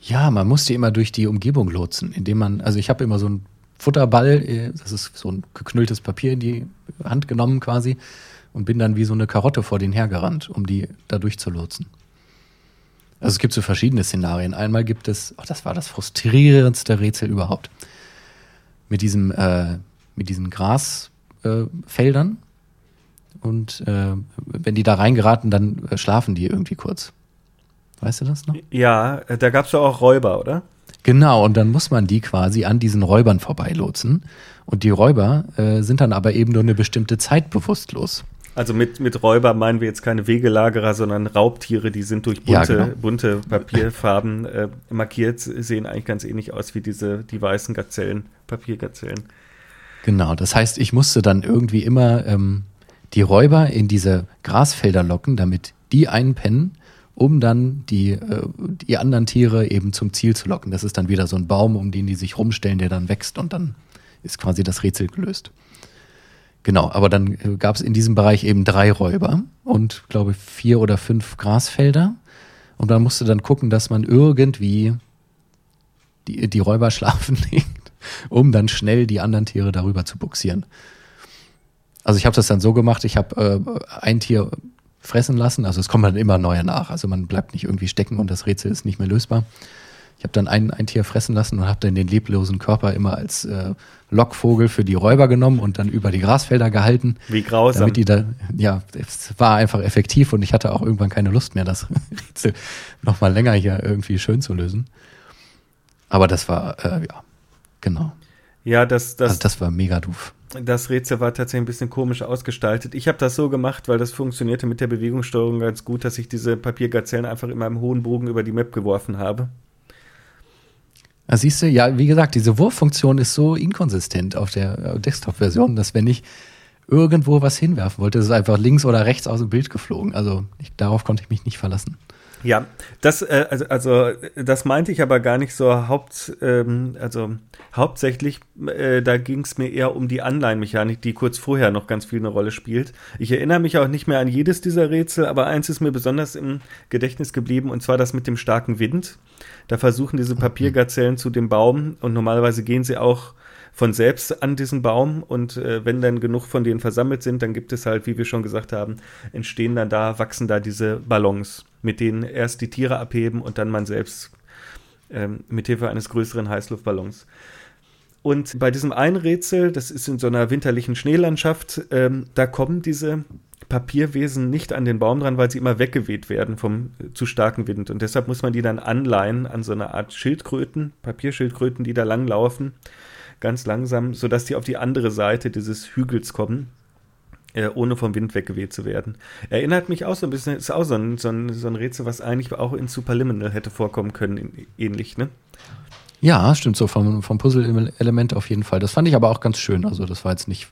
Ja, man musste immer durch die Umgebung lotsen, indem man, also ich habe immer so ein Futterball, äh, das ist so ein geknülltes Papier in die Hand genommen quasi und bin dann wie so eine Karotte vor denen hergerannt, um die da durchzulotsen. Also es gibt so verschiedene Szenarien. Einmal gibt es, oh, das war das frustrierendste Rätsel überhaupt, mit diesem, äh, mit diesen Grasfeldern. Äh, und äh, wenn die da reingeraten, dann äh, schlafen die irgendwie kurz. Weißt du das noch? Ja, äh, da gab es ja auch Räuber, oder? Genau, und dann muss man die quasi an diesen Räubern vorbeilotsen. Und die Räuber äh, sind dann aber eben nur eine bestimmte Zeit bewusstlos. Also mit, mit Räuber meinen wir jetzt keine Wegelagerer, sondern Raubtiere, die sind durch bunte, ja, genau. bunte Papierfarben äh, markiert, sehen eigentlich ganz ähnlich aus wie diese, die weißen Gazellen, Papiergazellen. Genau, das heißt, ich musste dann irgendwie immer ähm, die Räuber in diese Grasfelder locken, damit die einpennen, um dann die, äh, die anderen Tiere eben zum Ziel zu locken. Das ist dann wieder so ein Baum, um den die sich rumstellen, der dann wächst und dann ist quasi das Rätsel gelöst. Genau, aber dann äh, gab es in diesem Bereich eben drei Räuber und glaube vier oder fünf Grasfelder. Und man musste dann gucken, dass man irgendwie die, die Räuber schlafen legt, um dann schnell die anderen Tiere darüber zu buxieren. Also ich habe das dann so gemacht, ich habe äh, ein Tier fressen lassen, also es kommen dann immer neue nach, also man bleibt nicht irgendwie stecken und das Rätsel ist nicht mehr lösbar. Ich habe dann ein, ein Tier fressen lassen und habe dann den leblosen Körper immer als äh, Lockvogel für die Räuber genommen und dann über die Grasfelder gehalten. Wie grausam. Damit die da, ja, es war einfach effektiv und ich hatte auch irgendwann keine Lust mehr, das Rätsel nochmal länger hier irgendwie schön zu lösen. Aber das war, äh, ja, genau. Ja, das, das, also das war mega doof. Das Rätsel war tatsächlich ein bisschen komisch ausgestaltet. Ich habe das so gemacht, weil das funktionierte mit der Bewegungssteuerung ganz gut, dass ich diese Papiergazellen einfach in meinem hohen Bogen über die Map geworfen habe. Da siehst du, ja, wie gesagt, diese Wurffunktion ist so inkonsistent auf der äh, Desktop-Version, dass wenn ich irgendwo was hinwerfen wollte, ist es einfach links oder rechts aus dem Bild geflogen. Also ich, darauf konnte ich mich nicht verlassen. Ja, das, äh, also, also das meinte ich aber gar nicht so haupt, ähm, also hauptsächlich, äh, da ging es mir eher um die Anleihenmechanik, die kurz vorher noch ganz viel eine Rolle spielt. Ich erinnere mich auch nicht mehr an jedes dieser Rätsel, aber eins ist mir besonders im Gedächtnis geblieben, und zwar das mit dem starken Wind. Da versuchen diese Papiergazellen zu dem Baum und normalerweise gehen sie auch von selbst an diesen Baum und äh, wenn dann genug von denen versammelt sind, dann gibt es halt, wie wir schon gesagt haben, entstehen dann da, wachsen da diese Ballons, mit denen erst die Tiere abheben und dann man selbst ähm, mit Hilfe eines größeren Heißluftballons. Und bei diesem einen Rätsel, das ist in so einer winterlichen Schneelandschaft, ähm, da kommen diese Papierwesen nicht an den Baum dran, weil sie immer weggeweht werden vom äh, zu starken Wind. Und deshalb muss man die dann anleihen an so eine Art Schildkröten, Papierschildkröten, die da langlaufen ganz langsam, sodass die auf die andere Seite dieses Hügels kommen, äh, ohne vom Wind weggeweht zu werden. Erinnert mich auch so ein bisschen, ist auch so ein, so ein, so ein Rätsel, was eigentlich auch in Superliminal hätte vorkommen können, ähnlich, ne? Ja, stimmt so, vom, vom Puzzle-Element auf jeden Fall. Das fand ich aber auch ganz schön. Also, das war jetzt nicht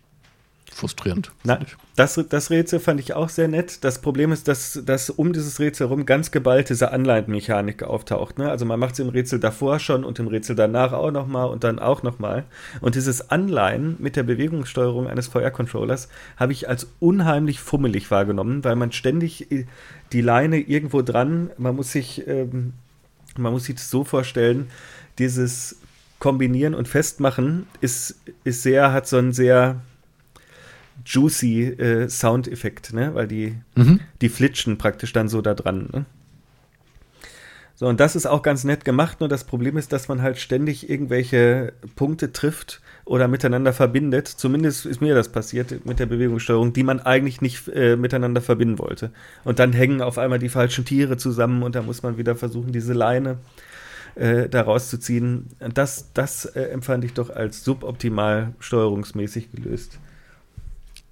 frustrierend. Na, das, das Rätsel fand ich auch sehr nett. Das Problem ist, dass, dass um dieses Rätsel herum ganz geballt diese Anleihenmechanik auftaucht. Ne? Also man macht es im Rätsel davor schon und im Rätsel danach auch nochmal und dann auch nochmal. Und dieses Anleihen mit der Bewegungssteuerung eines VR-Controllers habe ich als unheimlich fummelig wahrgenommen, weil man ständig äh, die Leine irgendwo dran, man muss sich, ähm, man muss sich das so vorstellen, dieses Kombinieren und Festmachen ist, ist sehr, hat so ein sehr juicy äh, Soundeffekt, ne? Weil die, mhm. die flitschen praktisch dann so da dran. Ne? So, und das ist auch ganz nett gemacht, nur das Problem ist, dass man halt ständig irgendwelche Punkte trifft oder miteinander verbindet. Zumindest ist mir das passiert mit der Bewegungssteuerung, die man eigentlich nicht äh, miteinander verbinden wollte. Und dann hängen auf einmal die falschen Tiere zusammen und da muss man wieder versuchen, diese Leine äh, da rauszuziehen. Das, das äh, empfand ich doch als suboptimal steuerungsmäßig gelöst.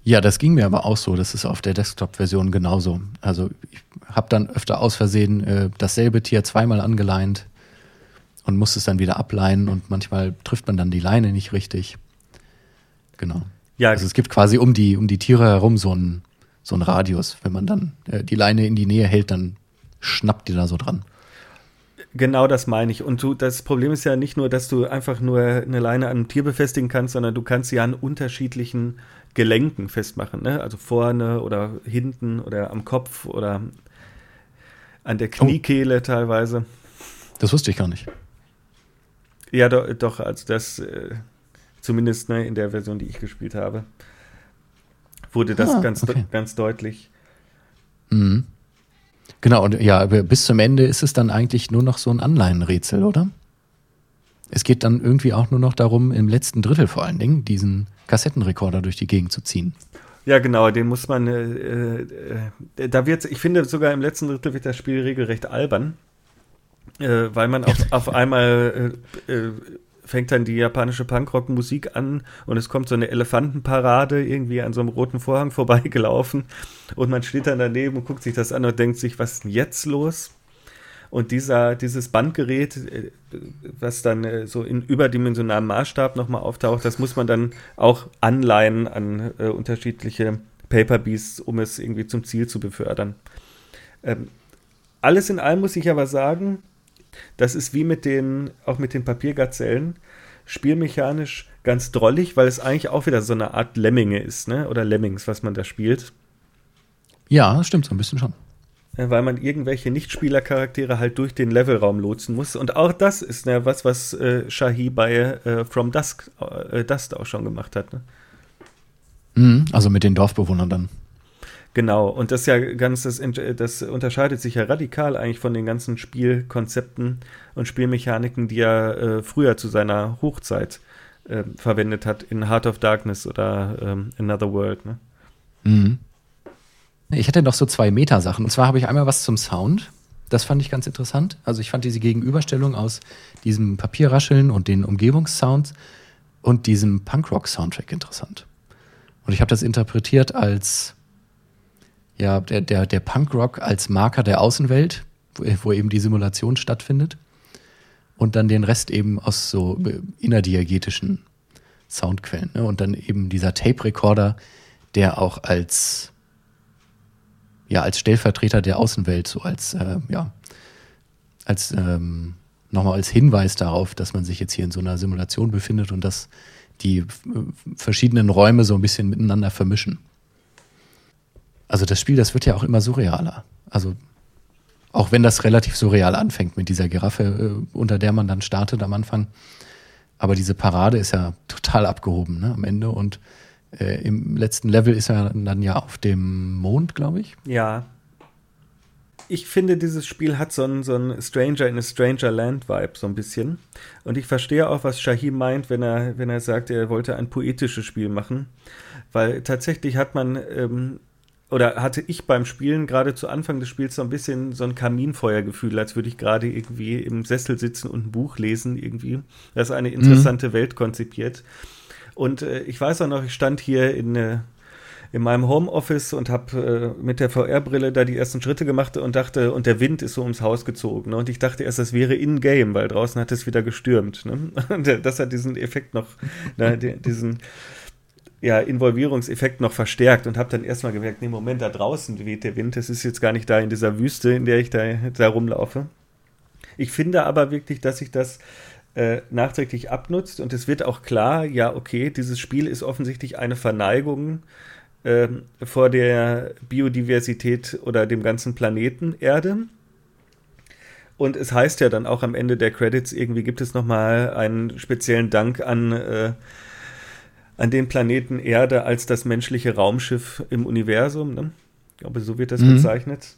Ja, das ging mir aber auch so. Das ist auf der Desktop-Version genauso. Also ich habe dann öfter aus Versehen äh, dasselbe Tier zweimal angeleint und muss es dann wieder ableihen und manchmal trifft man dann die Leine nicht richtig. Genau. Ja. Also es gibt quasi um die, um die Tiere herum so einen so einen Radius. Wenn man dann äh, die Leine in die Nähe hält, dann schnappt die da so dran. Genau das meine ich. Und du, das Problem ist ja nicht nur, dass du einfach nur eine Leine an einem Tier befestigen kannst, sondern du kannst sie an unterschiedlichen Gelenken festmachen, ne? Also vorne oder hinten oder am Kopf oder an der Kniekehle oh. teilweise. Das wusste ich gar nicht. Ja, do, doch, also das, äh, zumindest ne, in der Version, die ich gespielt habe, wurde das ah, ganz, okay. ganz deutlich. Mhm. Genau, und ja, bis zum Ende ist es dann eigentlich nur noch so ein Anleihenrätsel, oder? Es geht dann irgendwie auch nur noch darum, im letzten Drittel vor allen Dingen, diesen Kassettenrekorder durch die Gegend zu ziehen. Ja, genau, den muss man, äh, äh, da wird, ich finde sogar im letzten Drittel wird das Spiel regelrecht albern, äh, weil man auf, auf einmal äh, äh, fängt dann die japanische Punkrock-Musik an und es kommt so eine Elefantenparade irgendwie an so einem roten Vorhang vorbeigelaufen und man steht dann daneben und guckt sich das an und denkt sich, was ist denn jetzt los? Und dieser, dieses Bandgerät, äh, was dann äh, so in überdimensionalem Maßstab nochmal auftaucht, das muss man dann auch anleihen an äh, unterschiedliche Paper Beasts, um es irgendwie zum Ziel zu befördern. Ähm, alles in allem muss ich aber sagen, das ist wie mit den, auch mit den Papiergazellen, spielmechanisch ganz drollig, weil es eigentlich auch wieder so eine Art Lemminge ist, ne? Oder Lemmings, was man da spielt. Ja, stimmt so ein bisschen schon. Äh, weil man irgendwelche Nichtspielercharaktere halt durch den Levelraum lotsen muss. Und auch das ist ne, was, was äh, Shahi bei äh, From Dusk, äh, Dust auch schon gemacht hat. Ne? Mhm, also mit den Dorfbewohnern dann. Genau, und das ja ganz, das, das, unterscheidet sich ja radikal eigentlich von den ganzen Spielkonzepten und Spielmechaniken, die er äh, früher zu seiner Hochzeit äh, verwendet hat in Heart of Darkness oder ähm, Another World. Ne? Mhm. Ich hätte noch so zwei Metasachen. Und zwar habe ich einmal was zum Sound. Das fand ich ganz interessant. Also ich fand diese Gegenüberstellung aus diesem Papierrascheln und den Umgebungssounds und diesem Punkrock-Soundtrack interessant. Und ich habe das interpretiert als ja, der, der, der Punkrock als Marker der Außenwelt, wo, wo eben die Simulation stattfindet. Und dann den Rest eben aus so äh, innerdiegetischen Soundquellen. Ne? Und dann eben dieser Tape-Recorder, der auch als ja als Stellvertreter der Außenwelt, so als äh, ja als ähm, nochmal als Hinweis darauf, dass man sich jetzt hier in so einer Simulation befindet und dass die äh, verschiedenen Räume so ein bisschen miteinander vermischen. Also das Spiel, das wird ja auch immer surrealer. Also auch wenn das relativ surreal anfängt mit dieser Giraffe, äh, unter der man dann startet am Anfang. Aber diese Parade ist ja total abgehoben ne, am Ende und äh, im letzten Level ist er dann ja auf dem Mond, glaube ich. Ja. Ich finde, dieses Spiel hat so einen, so einen Stranger in a Stranger Land Vibe, so ein bisschen. Und ich verstehe auch, was Shahim meint, wenn er, wenn er sagt, er wollte ein poetisches Spiel machen. Weil tatsächlich hat man, ähm, oder hatte ich beim Spielen gerade zu Anfang des Spiels so ein bisschen so ein Kaminfeuergefühl, als würde ich gerade irgendwie im Sessel sitzen und ein Buch lesen, irgendwie. Das ist eine interessante mhm. Welt konzipiert. Und äh, ich weiß auch noch, ich stand hier in, äh, in meinem Homeoffice und habe äh, mit der VR-Brille da die ersten Schritte gemacht und dachte, und der Wind ist so ums Haus gezogen. Ne? Und ich dachte erst, das wäre in-game, weil draußen hat es wieder gestürmt. Ne? Und das hat diesen Effekt noch, ne, diesen ja, Involvierungseffekt noch verstärkt und habe dann erstmal gemerkt, nee, Moment, da draußen weht der Wind, das ist jetzt gar nicht da in dieser Wüste, in der ich da, da rumlaufe. Ich finde aber wirklich, dass sich das äh, nachträglich abnutzt und es wird auch klar, ja, okay, dieses Spiel ist offensichtlich eine Verneigung äh, vor der Biodiversität oder dem ganzen Planeten Erde. Und es heißt ja dann auch am Ende der Credits, irgendwie gibt es nochmal einen speziellen Dank an, äh, an den Planeten Erde als das menschliche Raumschiff im Universum. Ne? Ich glaube, so wird das mhm. bezeichnet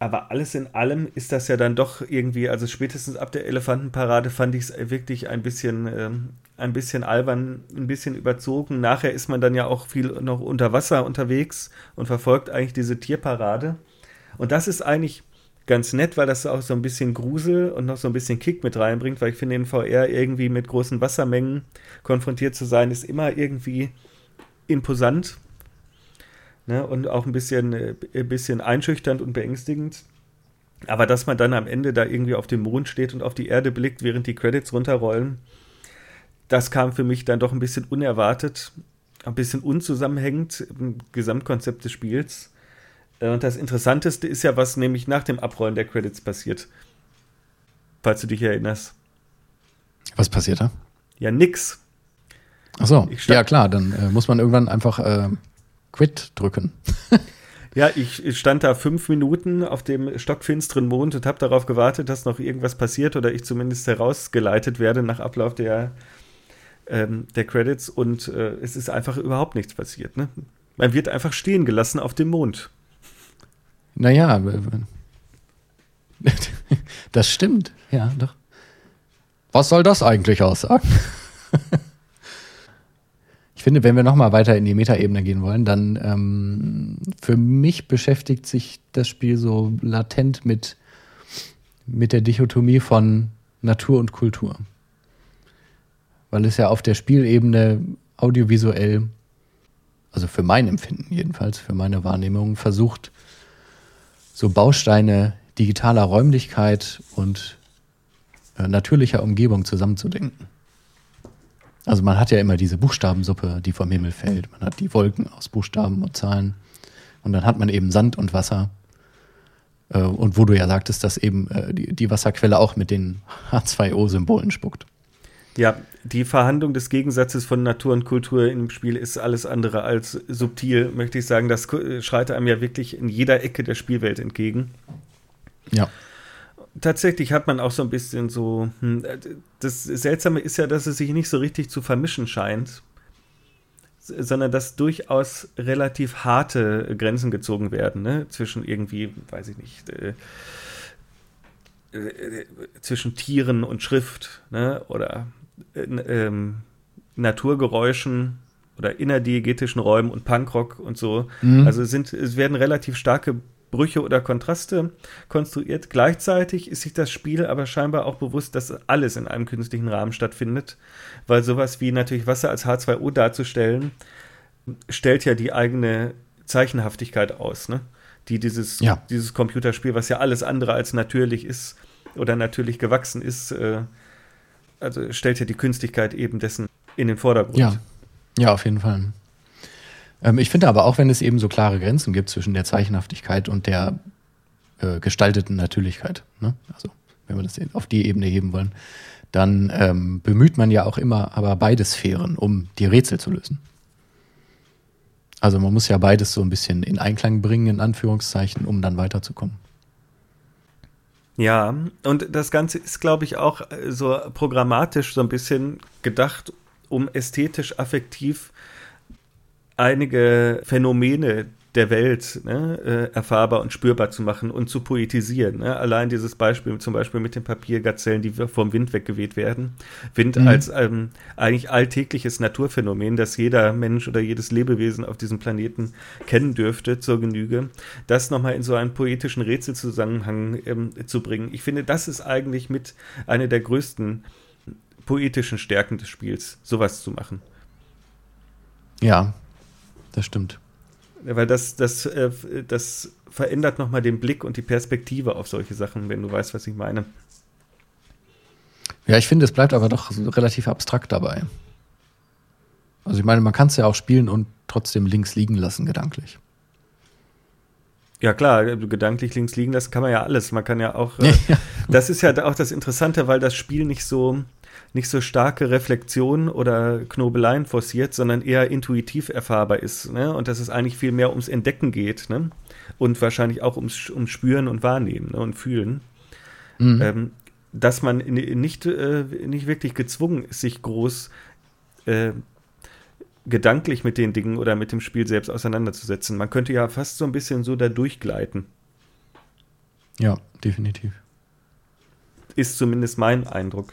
aber alles in allem ist das ja dann doch irgendwie, also spätestens ab der Elefantenparade fand ich es wirklich ein bisschen, ähm, ein bisschen albern, ein bisschen überzogen. Nachher ist man dann ja auch viel noch unter Wasser unterwegs und verfolgt eigentlich diese Tierparade. Und das ist eigentlich ganz nett, weil das auch so ein bisschen Grusel und noch so ein bisschen Kick mit reinbringt, weil ich finde, in VR irgendwie mit großen Wassermengen konfrontiert zu sein, ist immer irgendwie imposant ne? und auch ein bisschen, äh, ein bisschen einschüchternd und beängstigend. Aber dass man dann am Ende da irgendwie auf dem Mond steht und auf die Erde blickt, während die Credits runterrollen, das kam für mich dann doch ein bisschen unerwartet, ein bisschen unzusammenhängend im Gesamtkonzept des Spiels. Äh, und das Interessanteste ist ja, was nämlich nach dem Abrollen der Credits passiert. Falls du dich erinnerst. Was passiert da? Ja, nix. Ach so, ja klar, dann äh, muss man irgendwann einfach äh, Quit drücken. ja, ich stand da fünf Minuten auf dem stockfinsteren Mond und habe darauf gewartet, dass noch irgendwas passiert oder ich zumindest herausgeleitet werde nach Ablauf der, ähm, der Credits und äh, es ist einfach überhaupt nichts passiert. Ne? Man wird einfach stehen gelassen auf dem Mond. Naja, das stimmt. Ja, doch. Was soll das eigentlich aussagen? Ich finde, wenn wir nochmal weiter in die Metaebene gehen wollen, dann ähm, für mich beschäftigt sich das Spiel so latent mit, mit der Dichotomie von Natur und Kultur. Weil es ja auf der Spielebene audiovisuell, also für mein Empfinden jedenfalls, für meine Wahrnehmung, versucht, so Bausteine digitaler Räumlichkeit und äh, natürlicher Umgebung zusammenzudenken. Also man hat ja immer diese Buchstabensuppe, die vom Himmel fällt. Man hat die Wolken aus Buchstaben und Zahlen. Und dann hat man eben Sand und Wasser. Äh, und wo du ja sagtest, dass eben äh, die, die Wasserquelle auch mit den H2O-Symbolen spuckt. Ja, die Verhandlung des Gegensatzes von Natur und Kultur im Spiel ist alles andere als subtil, möchte ich sagen. Das schreit einem ja wirklich in jeder Ecke der Spielwelt entgegen. Ja. Tatsächlich hat man auch so ein bisschen so. Hm, das Seltsame ist ja, dass es sich nicht so richtig zu vermischen scheint, sondern dass durchaus relativ harte Grenzen gezogen werden, ne? Zwischen irgendwie, weiß ich nicht, äh, äh, zwischen Tieren und Schrift, ne? Oder äh, ähm, Naturgeräuschen oder innerdiegetischen Räumen und Punkrock und so. Mhm. Also sind, es werden relativ starke Brüche oder Kontraste konstruiert. Gleichzeitig ist sich das Spiel aber scheinbar auch bewusst, dass alles in einem künstlichen Rahmen stattfindet, weil sowas wie natürlich Wasser als H2O darzustellen, stellt ja die eigene Zeichenhaftigkeit aus, ne? Die dieses, ja. dieses Computerspiel, was ja alles andere als natürlich ist oder natürlich gewachsen ist, äh, also stellt ja die Künstlichkeit eben dessen in den Vordergrund. Ja, ja auf jeden Fall. Ähm, ich finde aber auch, wenn es eben so klare Grenzen gibt zwischen der Zeichenhaftigkeit und der äh, gestalteten Natürlichkeit, ne? also wenn wir das auf die Ebene heben wollen, dann ähm, bemüht man ja auch immer aber beide Sphären, um die Rätsel zu lösen. Also man muss ja beides so ein bisschen in Einklang bringen, in Anführungszeichen, um dann weiterzukommen. Ja, und das Ganze ist, glaube ich, auch äh, so programmatisch so ein bisschen gedacht, um ästhetisch affektiv einige Phänomene der Welt ne, äh, erfahrbar und spürbar zu machen und zu poetisieren. Ne? Allein dieses Beispiel zum Beispiel mit den Papiergazellen, die vom Wind weggeweht werden. Wind mhm. als ähm, eigentlich alltägliches Naturphänomen, das jeder Mensch oder jedes Lebewesen auf diesem Planeten kennen dürfte zur Genüge, das nochmal in so einen poetischen Rätselzusammenhang ähm, zu bringen. Ich finde, das ist eigentlich mit einer der größten poetischen Stärken des Spiels, sowas zu machen. Ja, das stimmt. Weil das, das, äh, das verändert nochmal den Blick und die Perspektive auf solche Sachen, wenn du weißt, was ich meine. Ja, ich finde, es bleibt aber doch relativ abstrakt dabei. Also ich meine, man kann es ja auch spielen und trotzdem links liegen lassen, gedanklich. Ja klar, gedanklich links liegen lassen kann man ja alles. Man kann ja auch, äh, das ist ja auch das Interessante, weil das Spiel nicht so, nicht so starke Reflexion oder Knobeleien forciert, sondern eher intuitiv erfahrbar ist. Ne? Und dass es eigentlich viel mehr ums Entdecken geht ne? und wahrscheinlich auch ums, ums Spüren und Wahrnehmen ne? und Fühlen. Mhm. Ähm, dass man nicht, äh, nicht wirklich gezwungen ist, sich groß äh, gedanklich mit den Dingen oder mit dem Spiel selbst auseinanderzusetzen. Man könnte ja fast so ein bisschen so da durchgleiten. Ja, definitiv. Ist zumindest mein Eindruck.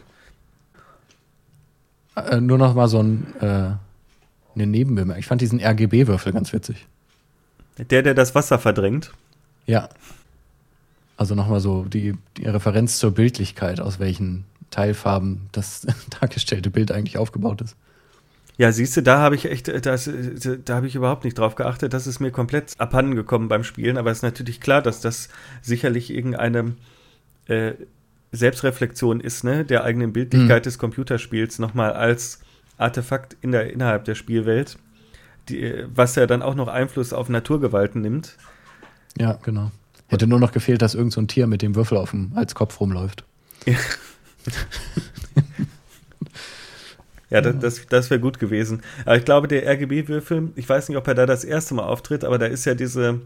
Äh, nur noch mal so ein, äh, eine Nebenbemerkung. Ich fand diesen RGB-Würfel ganz witzig. Der, der das Wasser verdrängt? Ja. Also nochmal so die, die Referenz zur Bildlichkeit, aus welchen Teilfarben das dargestellte Bild eigentlich aufgebaut ist. Ja, siehst du, da habe ich echt, das, da habe ich überhaupt nicht drauf geachtet. Das ist mir komplett abhanden gekommen beim Spielen. Aber es ist natürlich klar, dass das sicherlich irgendeine äh, Selbstreflexion ist, ne, der eigenen Bildlichkeit mhm. des Computerspiels nochmal als Artefakt in der, innerhalb der Spielwelt, die, was ja dann auch noch Einfluss auf Naturgewalten nimmt. Ja, genau. Hätte nur noch gefehlt, dass irgend so ein Tier mit dem Würfel auf dem als Kopf rumläuft. Ja, ja das, das, das wäre gut gewesen. Aber ich glaube, der RGB-Würfel, ich weiß nicht, ob er da das erste Mal auftritt, aber da ist ja diese,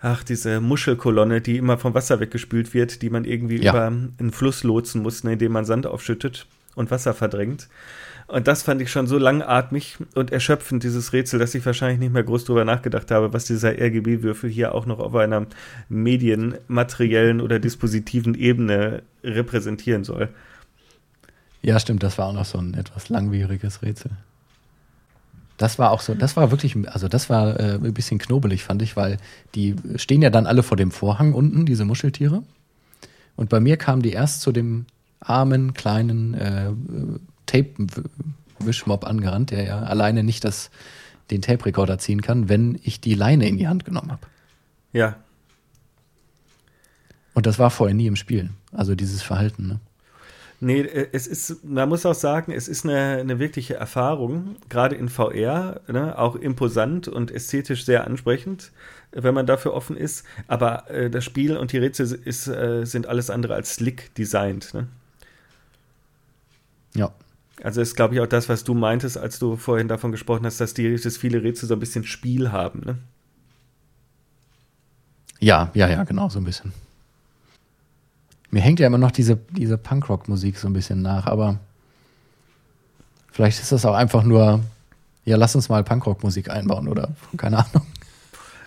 ach, diese Muschelkolonne, die immer vom Wasser weggespült wird, die man irgendwie ja. über einen Fluss lotsen muss, ne, indem man Sand aufschüttet und Wasser verdrängt. Und das fand ich schon so langatmig und erschöpfend, dieses Rätsel, dass ich wahrscheinlich nicht mehr groß drüber nachgedacht habe, was dieser RGB-Würfel hier auch noch auf einer medienmateriellen oder dispositiven Ebene repräsentieren soll. Ja, stimmt, das war auch noch so ein etwas langwieriges Rätsel. Das war auch so, das war wirklich, also das war äh, ein bisschen knobelig, fand ich, weil die stehen ja dann alle vor dem Vorhang unten, diese Muscheltiere. Und bei mir kamen die erst zu dem armen, kleinen äh, Tape-Wischmob angerannt, der ja alleine nicht das, den Tape-Recorder ziehen kann, wenn ich die Leine in die Hand genommen habe. Ja. Und das war vorher nie im Spiel. Also dieses Verhalten, ne? Nee, äh, es ist, man muss auch sagen, es ist eine, eine wirkliche Erfahrung, gerade in VR, ne, auch imposant und ästhetisch sehr ansprechend, wenn man dafür offen ist. Aber äh, das Spiel und die Rätsel ist, äh, sind alles andere als slick designt. Ne? Ja. Also ist, glaube ich, auch das, was du meintest, als du vorhin davon gesprochen hast, dass, die, dass viele Rätsel so ein bisschen Spiel haben. Ne? Ja, ja, ja, genau, so ein bisschen. Mir hängt ja immer noch diese, diese Punkrock-Musik so ein bisschen nach, aber vielleicht ist das auch einfach nur, ja, lass uns mal Punkrock-Musik einbauen oder keine Ahnung.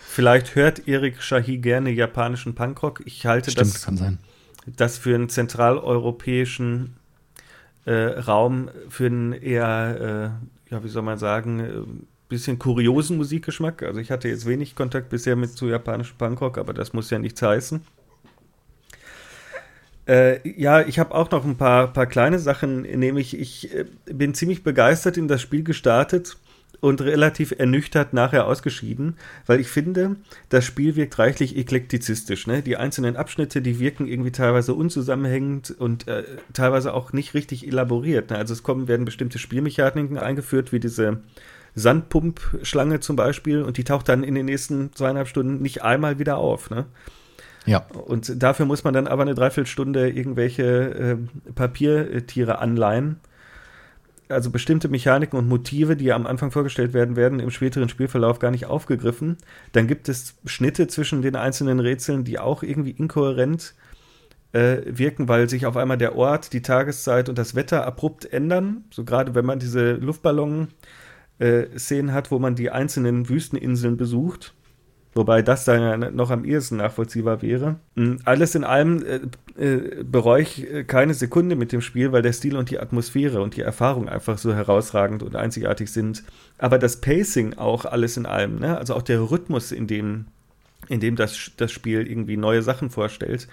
Vielleicht hört Erik Shahi gerne japanischen Punkrock. Ich halte Stimmt, das, kann sein. das für einen zentraleuropäischen äh, Raum, für einen eher, äh, ja, wie soll man sagen, äh, bisschen kuriosen Musikgeschmack. Also ich hatte jetzt wenig Kontakt bisher mit zu japanischem Punkrock, aber das muss ja nichts heißen. Äh, ja, ich habe auch noch ein paar, paar kleine Sachen, nämlich ich äh, bin ziemlich begeistert in das Spiel gestartet und relativ ernüchtert nachher ausgeschieden, weil ich finde, das Spiel wirkt reichlich eklektizistisch. Ne? Die einzelnen Abschnitte, die wirken irgendwie teilweise unzusammenhängend und äh, teilweise auch nicht richtig elaboriert. Ne? Also es kommen, werden bestimmte Spielmechaniken eingeführt, wie diese Sandpumpschlange zum Beispiel, und die taucht dann in den nächsten zweieinhalb Stunden nicht einmal wieder auf. Ne? Ja. Und dafür muss man dann aber eine Dreiviertelstunde irgendwelche äh, Papiertiere anleihen. Also bestimmte Mechaniken und Motive, die am Anfang vorgestellt werden, werden im späteren Spielverlauf gar nicht aufgegriffen. Dann gibt es Schnitte zwischen den einzelnen Rätseln, die auch irgendwie inkohärent äh, wirken, weil sich auf einmal der Ort, die Tageszeit und das Wetter abrupt ändern. So gerade wenn man diese Luftballon-Szenen äh, hat, wo man die einzelnen Wüsteninseln besucht Wobei das dann noch am ehesten nachvollziehbar wäre. Hm, alles in allem äh, äh, bereue ich äh, keine Sekunde mit dem Spiel, weil der Stil und die Atmosphäre und die Erfahrung einfach so herausragend und einzigartig sind. Aber das Pacing auch alles in allem, ne? also auch der Rhythmus, in dem, in dem das, das Spiel irgendwie neue Sachen vorstellt,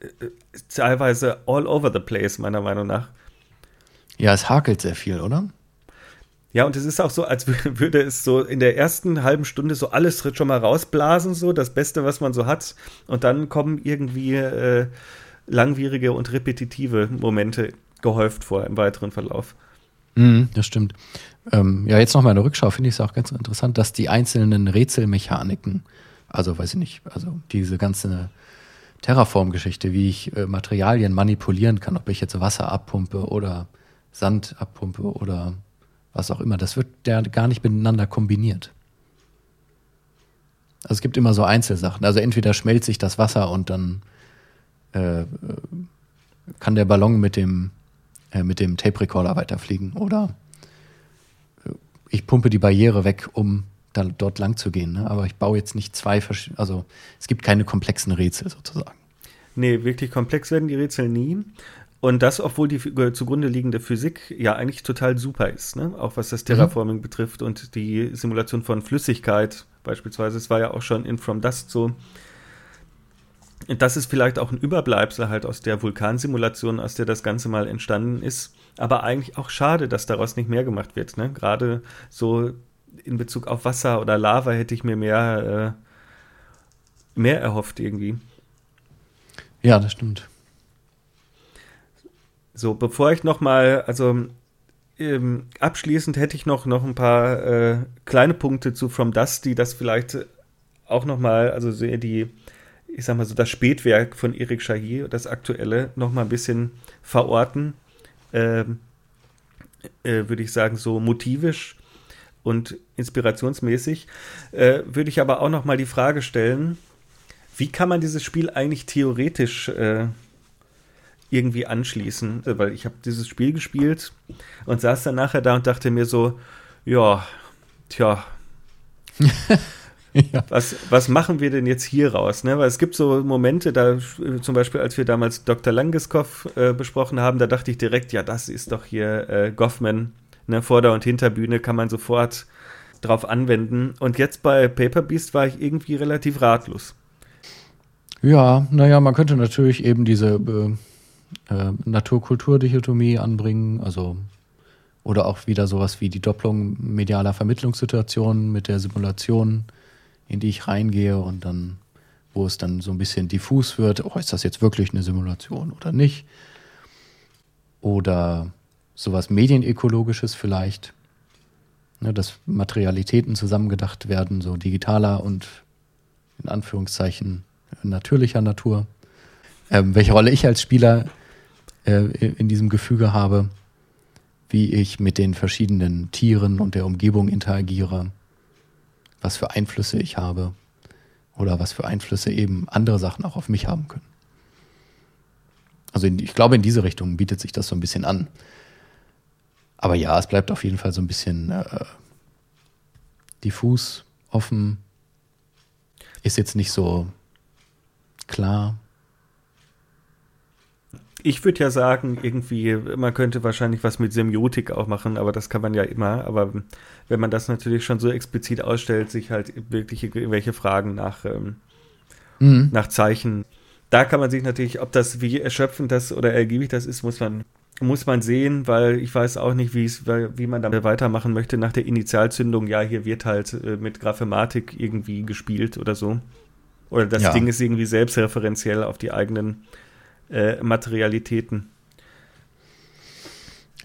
äh, teilweise all over the place, meiner Meinung nach. Ja, es hakelt sehr viel, oder? Ja, und es ist auch so, als würde es so in der ersten halben Stunde so alles schon mal rausblasen, so das Beste, was man so hat. Und dann kommen irgendwie äh, langwierige und repetitive Momente gehäuft vor im weiteren Verlauf. Mm, das stimmt. Ähm, ja, jetzt nochmal in der Rückschau finde ich es auch ganz interessant, dass die einzelnen Rätselmechaniken, also weiß ich nicht, also diese ganze Terraform-Geschichte, wie ich äh, Materialien manipulieren kann, ob ich jetzt Wasser abpumpe oder Sand abpumpe oder was auch immer. Das wird ja gar nicht miteinander kombiniert. Also es gibt immer so Einzelsachen. Also entweder schmelzt sich das Wasser und dann äh, kann der Ballon mit dem, äh, mit dem Tape Recorder weiterfliegen. Oder äh, ich pumpe die Barriere weg, um da, dort lang zu gehen. Ne? Aber ich baue jetzt nicht zwei verschiedene, also es gibt keine komplexen Rätsel sozusagen. Nee, wirklich komplex werden die Rätsel nie. Und das, obwohl die zugrunde liegende Physik ja eigentlich total super ist, ne? auch was das mhm. Terraforming mhm. betrifft und die Simulation von Flüssigkeit beispielsweise. Es war ja auch schon in From Dust so. Das ist vielleicht auch ein Überbleibsel halt aus der Vulkansimulation, aus der das Ganze mal entstanden ist. Aber eigentlich auch schade, dass daraus nicht mehr gemacht wird. Ne? Gerade so in Bezug auf Wasser oder Lava hätte ich mir mehr, äh, mehr erhofft irgendwie. Ja, das stimmt. So, bevor ich noch mal, also ähm, abschließend hätte ich noch, noch ein paar äh, kleine Punkte zu From Dust, die das vielleicht auch noch mal, also die, ich sag mal so, das Spätwerk von Erik Shahi, das aktuelle, noch mal ein bisschen verorten. Ähm, äh, würde ich sagen, so motivisch und inspirationsmäßig. Äh, würde ich aber auch noch mal die Frage stellen, wie kann man dieses Spiel eigentlich theoretisch äh, irgendwie anschließen, weil ich habe dieses Spiel gespielt und saß dann nachher da und dachte mir so, ja, tja, ja. was, was machen wir denn jetzt hier raus? Ne? Weil es gibt so Momente, da zum Beispiel, als wir damals Dr. Langeskov äh, besprochen haben, da dachte ich direkt, ja, das ist doch hier äh, Goffman, ne? Vorder- und Hinterbühne kann man sofort drauf anwenden. Und jetzt bei Paper Beast war ich irgendwie relativ ratlos. Ja, naja, man könnte natürlich eben diese äh, äh, Natur-Kultur-Dichotomie anbringen, also oder auch wieder sowas wie die Doppelung medialer Vermittlungssituationen mit der Simulation, in die ich reingehe und dann, wo es dann so ein bisschen diffus wird, oh, ist das jetzt wirklich eine Simulation oder nicht? oder sowas Medienökologisches vielleicht, ne, dass Materialitäten zusammengedacht werden, so digitaler und in Anführungszeichen natürlicher Natur. Ähm, welche Rolle ich als Spieler äh, in diesem Gefüge habe, wie ich mit den verschiedenen Tieren und der Umgebung interagiere, was für Einflüsse ich habe oder was für Einflüsse eben andere Sachen auch auf mich haben können. Also in, ich glaube, in diese Richtung bietet sich das so ein bisschen an. Aber ja, es bleibt auf jeden Fall so ein bisschen äh, diffus, offen. Ist jetzt nicht so klar. Ich würde ja sagen, irgendwie, man könnte wahrscheinlich was mit Semiotik auch machen, aber das kann man ja immer. Aber wenn man das natürlich schon so explizit ausstellt, sich halt wirklich irgendwelche Fragen nach, ähm, mhm. nach Zeichen da kann man sich natürlich, ob das wie erschöpfend das oder ergiebig das ist, muss man muss man sehen, weil ich weiß auch nicht, wie es, wie man damit weitermachen möchte nach der Initialzündung. Ja, hier wird halt äh, mit Graphematik irgendwie gespielt oder so. Oder das ja. Ding ist irgendwie selbstreferenziell auf die eigenen äh, Materialitäten.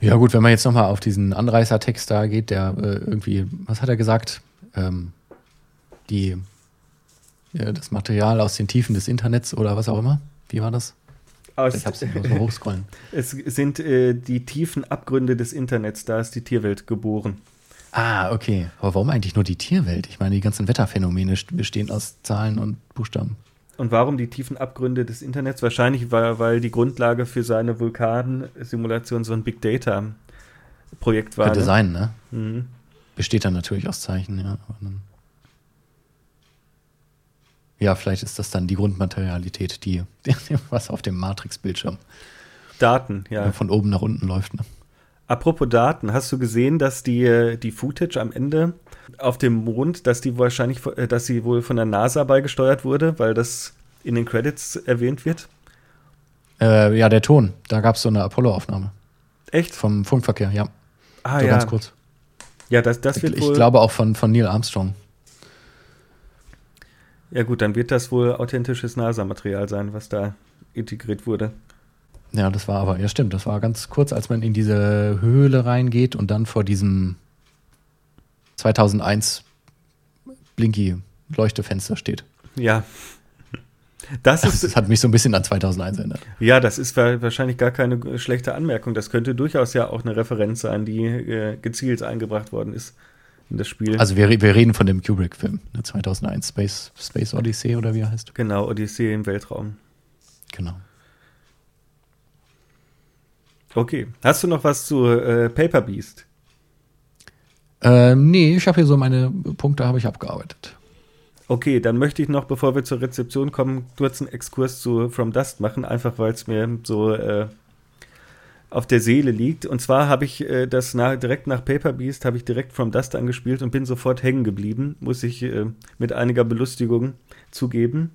Ja, gut, wenn man jetzt nochmal auf diesen Anreißertext da geht, der äh, irgendwie, was hat er gesagt? Ähm, die ja, das Material aus den Tiefen des Internets oder was auch immer. Wie war das? Aus, ich hab's nicht so hochscrollen. Es sind äh, die tiefen Abgründe des Internets, da ist die Tierwelt geboren. Ah, okay. Aber warum eigentlich nur die Tierwelt? Ich meine, die ganzen Wetterphänomene bestehen aus Zahlen und Buchstaben. Und warum die tiefen Abgründe des Internets? Wahrscheinlich, weil, weil die Grundlage für seine Vulkansimulation so ein Big Data-Projekt war. Könnte ne? sein, ne? Mhm. Besteht dann natürlich aus Zeichen, ja. Ja, vielleicht ist das dann die Grundmaterialität, die, was auf dem Matrix-Bildschirm. Daten, ja. Von oben nach unten läuft. Ne? Apropos Daten, hast du gesehen, dass die, die Footage am Ende auf dem Mond, dass die wahrscheinlich, dass sie wohl von der NASA beigesteuert wurde, weil das in den Credits erwähnt wird? Äh, ja, der Ton. Da gab es so eine Apollo-Aufnahme. Echt? Vom Funkverkehr, ja. Ah, so ja. ganz kurz. Ja, das, das wird ich, wohl. Ich glaube auch von, von Neil Armstrong. Ja gut, dann wird das wohl authentisches NASA-Material sein, was da integriert wurde. Ja, das war aber, ja stimmt, das war ganz kurz, als man in diese Höhle reingeht und dann vor diesem 2001 Blinky-Leuchtefenster steht. Ja. Das, ist, das hat mich so ein bisschen an 2001 erinnert. Ja, das ist wahrscheinlich gar keine schlechte Anmerkung. Das könnte durchaus ja auch eine Referenz sein, die äh, gezielt eingebracht worden ist in das Spiel. Also wir, wir reden von dem Kubrick-Film, 2001, ne, Space, Space Odyssey oder wie er heißt. Genau, Odyssey im Weltraum. Genau. Okay, hast du noch was zu äh, Paper Beast? Ähm, nee, ich habe hier so meine Punkte, habe ich abgearbeitet. Okay, dann möchte ich noch, bevor wir zur Rezeption kommen, kurz einen Exkurs zu From Dust machen, einfach weil es mir so äh, auf der Seele liegt. Und zwar habe ich äh, das nach, direkt nach Paper Beast, habe ich direkt From Dust angespielt und bin sofort hängen geblieben, muss ich äh, mit einiger Belustigung zugeben.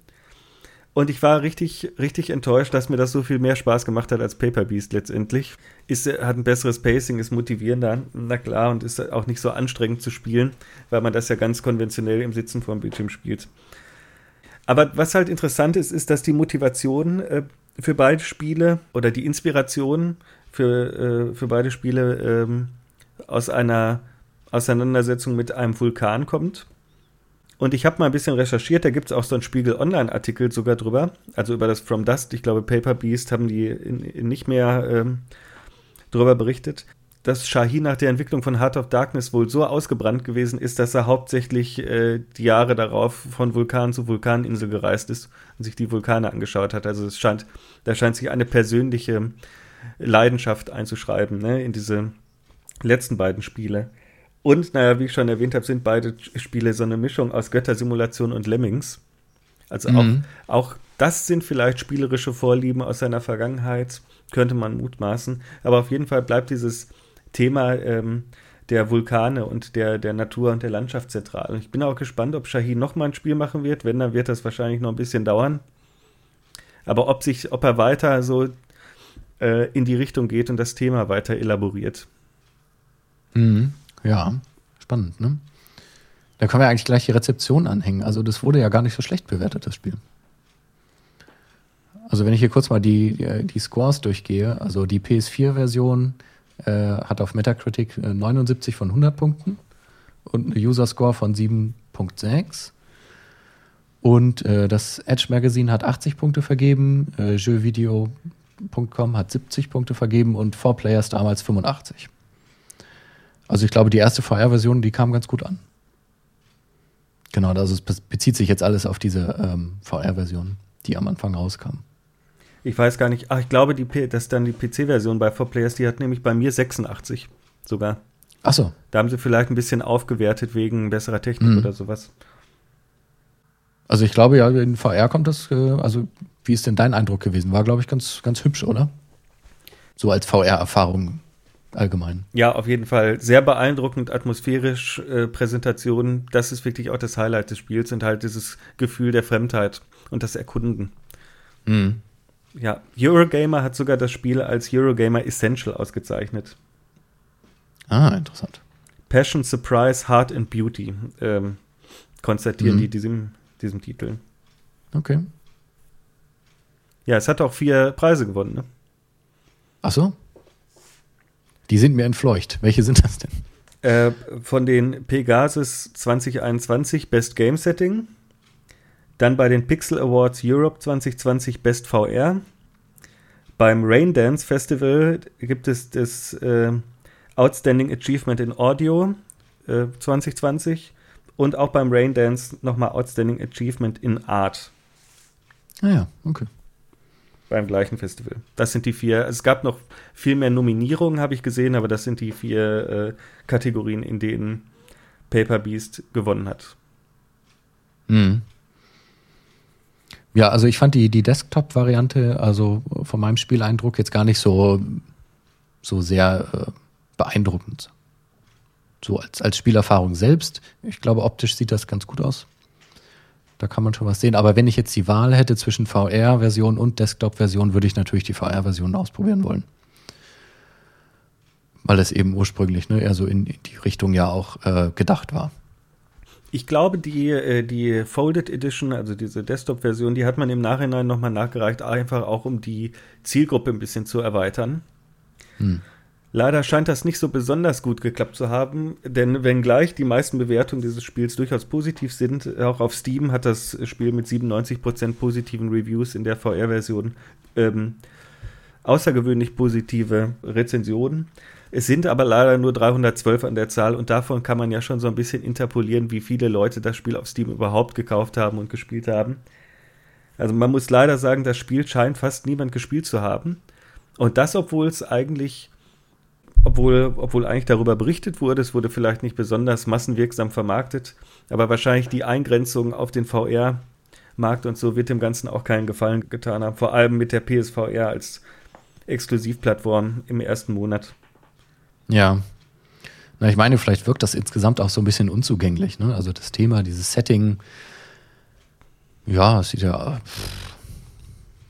Und ich war richtig, richtig enttäuscht, dass mir das so viel mehr Spaß gemacht hat als Paper Beast letztendlich. Ist, hat ein besseres Pacing, ist motivierender, na klar, und ist auch nicht so anstrengend zu spielen, weil man das ja ganz konventionell im Sitzen vor dem Bildschirm spielt. Aber was halt interessant ist, ist, dass die Motivation äh, für beide Spiele oder die Inspiration für, äh, für beide Spiele ähm, aus einer Auseinandersetzung mit einem Vulkan kommt. Und ich habe mal ein bisschen recherchiert, da gibt es auch so einen Spiegel Online-Artikel sogar drüber, also über das From Dust. Ich glaube, Paper Beast haben die in, in nicht mehr ähm, drüber berichtet, dass Shahin nach der Entwicklung von Heart of Darkness wohl so ausgebrannt gewesen ist, dass er hauptsächlich äh, die Jahre darauf von Vulkan zu Vulkaninsel gereist ist und sich die Vulkane angeschaut hat. Also es scheint, da scheint sich eine persönliche Leidenschaft einzuschreiben, ne, in diese letzten beiden Spiele. Und, naja, wie ich schon erwähnt habe, sind beide Spiele so eine Mischung aus Göttersimulation und Lemmings. Also mhm. auch, auch das sind vielleicht spielerische Vorlieben aus seiner Vergangenheit, könnte man mutmaßen. Aber auf jeden Fall bleibt dieses Thema ähm, der Vulkane und der, der Natur und der Landschaft zentral. Ich bin auch gespannt, ob Shahin nochmal ein Spiel machen wird. Wenn, dann wird das wahrscheinlich noch ein bisschen dauern. Aber ob, sich, ob er weiter so äh, in die Richtung geht und das Thema weiter elaboriert. Mhm. Ja, spannend, ne? Da können wir eigentlich gleich die Rezeption anhängen. Also das wurde ja gar nicht so schlecht bewertet, das Spiel. Also wenn ich hier kurz mal die, die, die Scores durchgehe, also die PS4-Version äh, hat auf Metacritic 79 von 100 Punkten und eine User-Score von 7.6. Und äh, das Edge Magazine hat 80 Punkte vergeben, äh, Jeuvideo.com hat 70 Punkte vergeben und 4Players damals 85. Also ich glaube, die erste VR-Version, die kam ganz gut an. Genau, also es bezieht sich jetzt alles auf diese ähm, VR-Version, die am Anfang rauskam. Ich weiß gar nicht. Ach, ich glaube, die, dass dann die PC-Version bei 4Players, die hat nämlich bei mir 86 sogar. Ach so. Da haben sie vielleicht ein bisschen aufgewertet wegen besserer Technik mhm. oder sowas. Also ich glaube ja, in VR kommt das, äh, also wie ist denn dein Eindruck gewesen? War, glaube ich, ganz, ganz hübsch, oder? So als VR-Erfahrung allgemein. Ja, auf jeden Fall. Sehr beeindruckend, atmosphärisch, äh, Präsentation. Das ist wirklich auch das Highlight des Spiels und halt dieses Gefühl der Fremdheit und das Erkunden. Mhm. Ja, Eurogamer hat sogar das Spiel als Eurogamer Essential ausgezeichnet. Ah, interessant. Passion, Surprise, Heart and Beauty ähm, konstatieren mhm. die diesem, diesem Titel. Okay. Ja, es hat auch vier Preise gewonnen, ne? Ach so? Die sind mir entfleucht. Welche sind das denn? Äh, von den Pegasus 2021 Best Game Setting. Dann bei den Pixel Awards Europe 2020 Best VR. Beim Raindance Festival gibt es das äh, Outstanding Achievement in Audio äh, 2020 und auch beim Raindance nochmal Outstanding Achievement in Art. Ah ja, okay beim gleichen Festival. Das sind die vier. Es gab noch viel mehr Nominierungen, habe ich gesehen, aber das sind die vier äh, Kategorien, in denen Paper Beast gewonnen hat. Mhm. Ja, also ich fand die, die Desktop-Variante, also von meinem Spieleindruck jetzt gar nicht so, so sehr äh, beeindruckend. So als, als Spielerfahrung selbst. Ich glaube, optisch sieht das ganz gut aus. Da kann man schon was sehen. Aber wenn ich jetzt die Wahl hätte zwischen VR-Version und Desktop-Version, würde ich natürlich die VR-Version ausprobieren wollen. Weil es eben ursprünglich ne, eher so in die Richtung ja auch äh, gedacht war. Ich glaube, die, äh, die Folded Edition, also diese Desktop-Version, die hat man im Nachhinein nochmal nachgereicht, einfach auch um die Zielgruppe ein bisschen zu erweitern. Hm. Leider scheint das nicht so besonders gut geklappt zu haben, denn wenngleich die meisten Bewertungen dieses Spiels durchaus positiv sind, auch auf Steam hat das Spiel mit 97% positiven Reviews in der VR-Version ähm, außergewöhnlich positive Rezensionen. Es sind aber leider nur 312 an der Zahl und davon kann man ja schon so ein bisschen interpolieren, wie viele Leute das Spiel auf Steam überhaupt gekauft haben und gespielt haben. Also man muss leider sagen, das Spiel scheint fast niemand gespielt zu haben. Und das, obwohl es eigentlich obwohl, obwohl eigentlich darüber berichtet wurde, es wurde vielleicht nicht besonders massenwirksam vermarktet, aber wahrscheinlich die Eingrenzung auf den VR-Markt und so wird dem Ganzen auch keinen Gefallen getan haben, vor allem mit der PSVR als Exklusivplattform im ersten Monat. Ja. Na, ich meine, vielleicht wirkt das insgesamt auch so ein bisschen unzugänglich. Ne? Also das Thema, dieses Setting, ja, es sieht ja.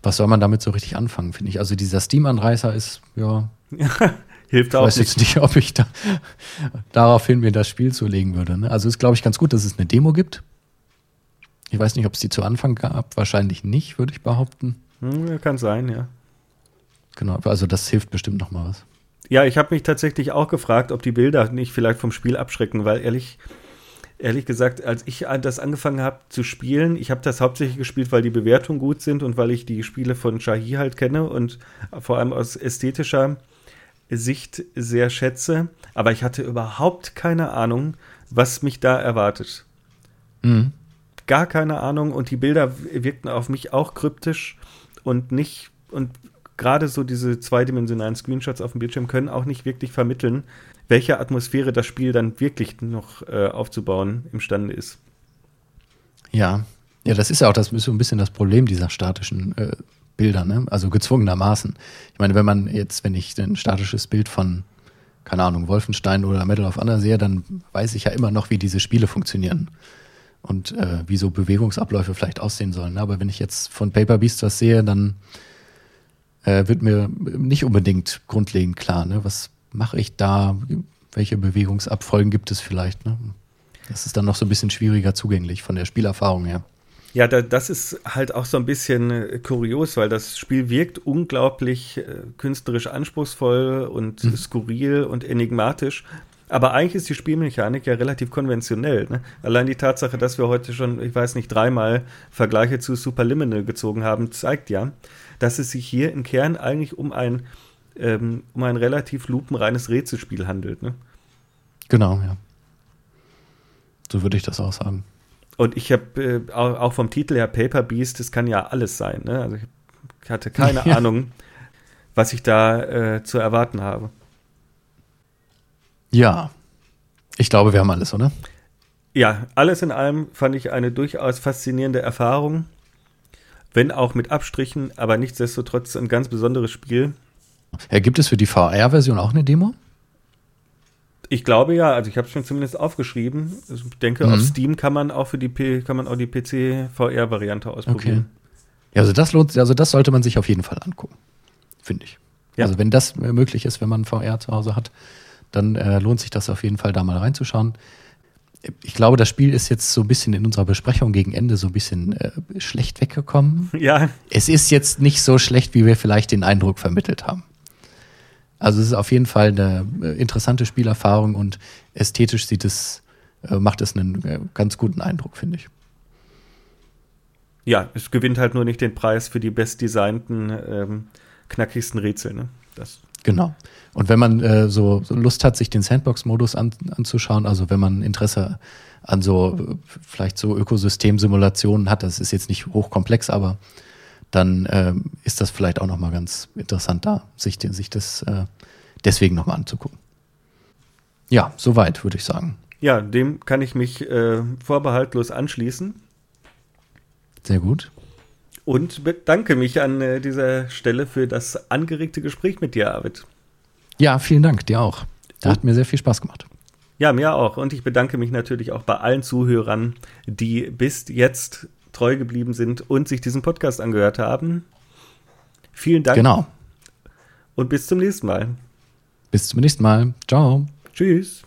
Was soll man damit so richtig anfangen, finde ich? Also dieser Steam-Anreißer ist, ja. Hilft auch. Ich weiß jetzt nicht, ob ich da daraufhin mir das Spiel zulegen würde. Ne? Also ist, glaube ich, ganz gut, dass es eine Demo gibt. Ich weiß nicht, ob es die zu Anfang gab. Wahrscheinlich nicht, würde ich behaupten. Hm, kann sein, ja. Genau, also das hilft bestimmt noch mal was. Ja, ich habe mich tatsächlich auch gefragt, ob die Bilder nicht vielleicht vom Spiel abschrecken, weil ehrlich, ehrlich gesagt, als ich das angefangen habe zu spielen, ich habe das hauptsächlich gespielt, weil die Bewertungen gut sind und weil ich die Spiele von Shahi halt kenne und vor allem aus ästhetischer Sicht sehr schätze, aber ich hatte überhaupt keine Ahnung, was mich da erwartet. Mhm. Gar keine Ahnung und die Bilder wirkten auf mich auch kryptisch und nicht und gerade so diese zweidimensionalen Screenshots auf dem Bildschirm können auch nicht wirklich vermitteln, welche Atmosphäre das Spiel dann wirklich noch äh, aufzubauen imstande ist. Ja, ja, das ist ja auch das so ein bisschen das Problem dieser statischen äh, Bilder, ne? Also gezwungenermaßen. Ich meine, wenn man jetzt, wenn ich ein statisches Bild von, keine Ahnung, Wolfenstein oder Medal of Honor sehe, dann weiß ich ja immer noch, wie diese Spiele funktionieren und äh, wie so Bewegungsabläufe vielleicht aussehen sollen. Aber wenn ich jetzt von Paper Beast was sehe, dann äh, wird mir nicht unbedingt grundlegend klar, ne? Was mache ich da? Welche Bewegungsabfolgen gibt es vielleicht? Ne? Das ist dann noch so ein bisschen schwieriger zugänglich von der Spielerfahrung her. Ja, da, das ist halt auch so ein bisschen äh, kurios, weil das Spiel wirkt unglaublich äh, künstlerisch anspruchsvoll und mhm. skurril und enigmatisch. Aber eigentlich ist die Spielmechanik ja relativ konventionell. Ne? Allein die Tatsache, dass wir heute schon, ich weiß nicht, dreimal Vergleiche zu Superliminal gezogen haben, zeigt ja, dass es sich hier im Kern eigentlich um ein, ähm, um ein relativ lupenreines Rätselspiel handelt. Ne? Genau, ja. So würde ich das auch sagen. Und ich habe äh, auch, vom Titel her Paper Beast, das kann ja alles sein. Ne? Also ich hatte keine ja. Ahnung, was ich da äh, zu erwarten habe. Ja, ich glaube, wir haben alles, oder? Ja, alles in allem fand ich eine durchaus faszinierende Erfahrung. Wenn auch mit Abstrichen, aber nichtsdestotrotz ein ganz besonderes Spiel. Ja, gibt es für die VR-Version auch eine Demo? Ich glaube ja, also ich habe es mir zumindest aufgeschrieben. Ich denke, mhm. auf Steam kann man auch für die P kann man auch die PC VR Variante ausprobieren. Okay. Ja, also das lohnt, also das sollte man sich auf jeden Fall angucken, finde ich. Ja. Also wenn das möglich ist, wenn man VR zu Hause hat, dann äh, lohnt sich das auf jeden Fall da mal reinzuschauen. Ich glaube, das Spiel ist jetzt so ein bisschen in unserer Besprechung gegen Ende so ein bisschen äh, schlecht weggekommen. Ja. Es ist jetzt nicht so schlecht, wie wir vielleicht den Eindruck vermittelt haben. Also es ist auf jeden Fall eine äh, interessante Spielerfahrung und ästhetisch sieht es, äh, macht es einen äh, ganz guten Eindruck, finde ich. Ja, es gewinnt halt nur nicht den Preis für die bestdesignten, ähm, knackigsten Rätsel. Ne? Das. Genau. Und wenn man äh, so, so, Lust hat, sich den Sandbox-Modus an, anzuschauen, also wenn man Interesse an so vielleicht so Ökosystemsimulationen hat, das ist jetzt nicht hochkomplex, aber dann äh, ist das vielleicht auch nochmal ganz interessant da, sich, sich das äh, deswegen nochmal anzugucken. Ja, soweit würde ich sagen. Ja, dem kann ich mich äh, vorbehaltlos anschließen. Sehr gut. Und bedanke mich an äh, dieser Stelle für das angeregte Gespräch mit dir, Arvid. Ja, vielen Dank, dir auch. Da hat mir sehr viel Spaß gemacht. Ja, mir auch. Und ich bedanke mich natürlich auch bei allen Zuhörern, die bis jetzt treu geblieben sind und sich diesen Podcast angehört haben. Vielen Dank. Genau. Und bis zum nächsten Mal. Bis zum nächsten Mal. Ciao. Tschüss.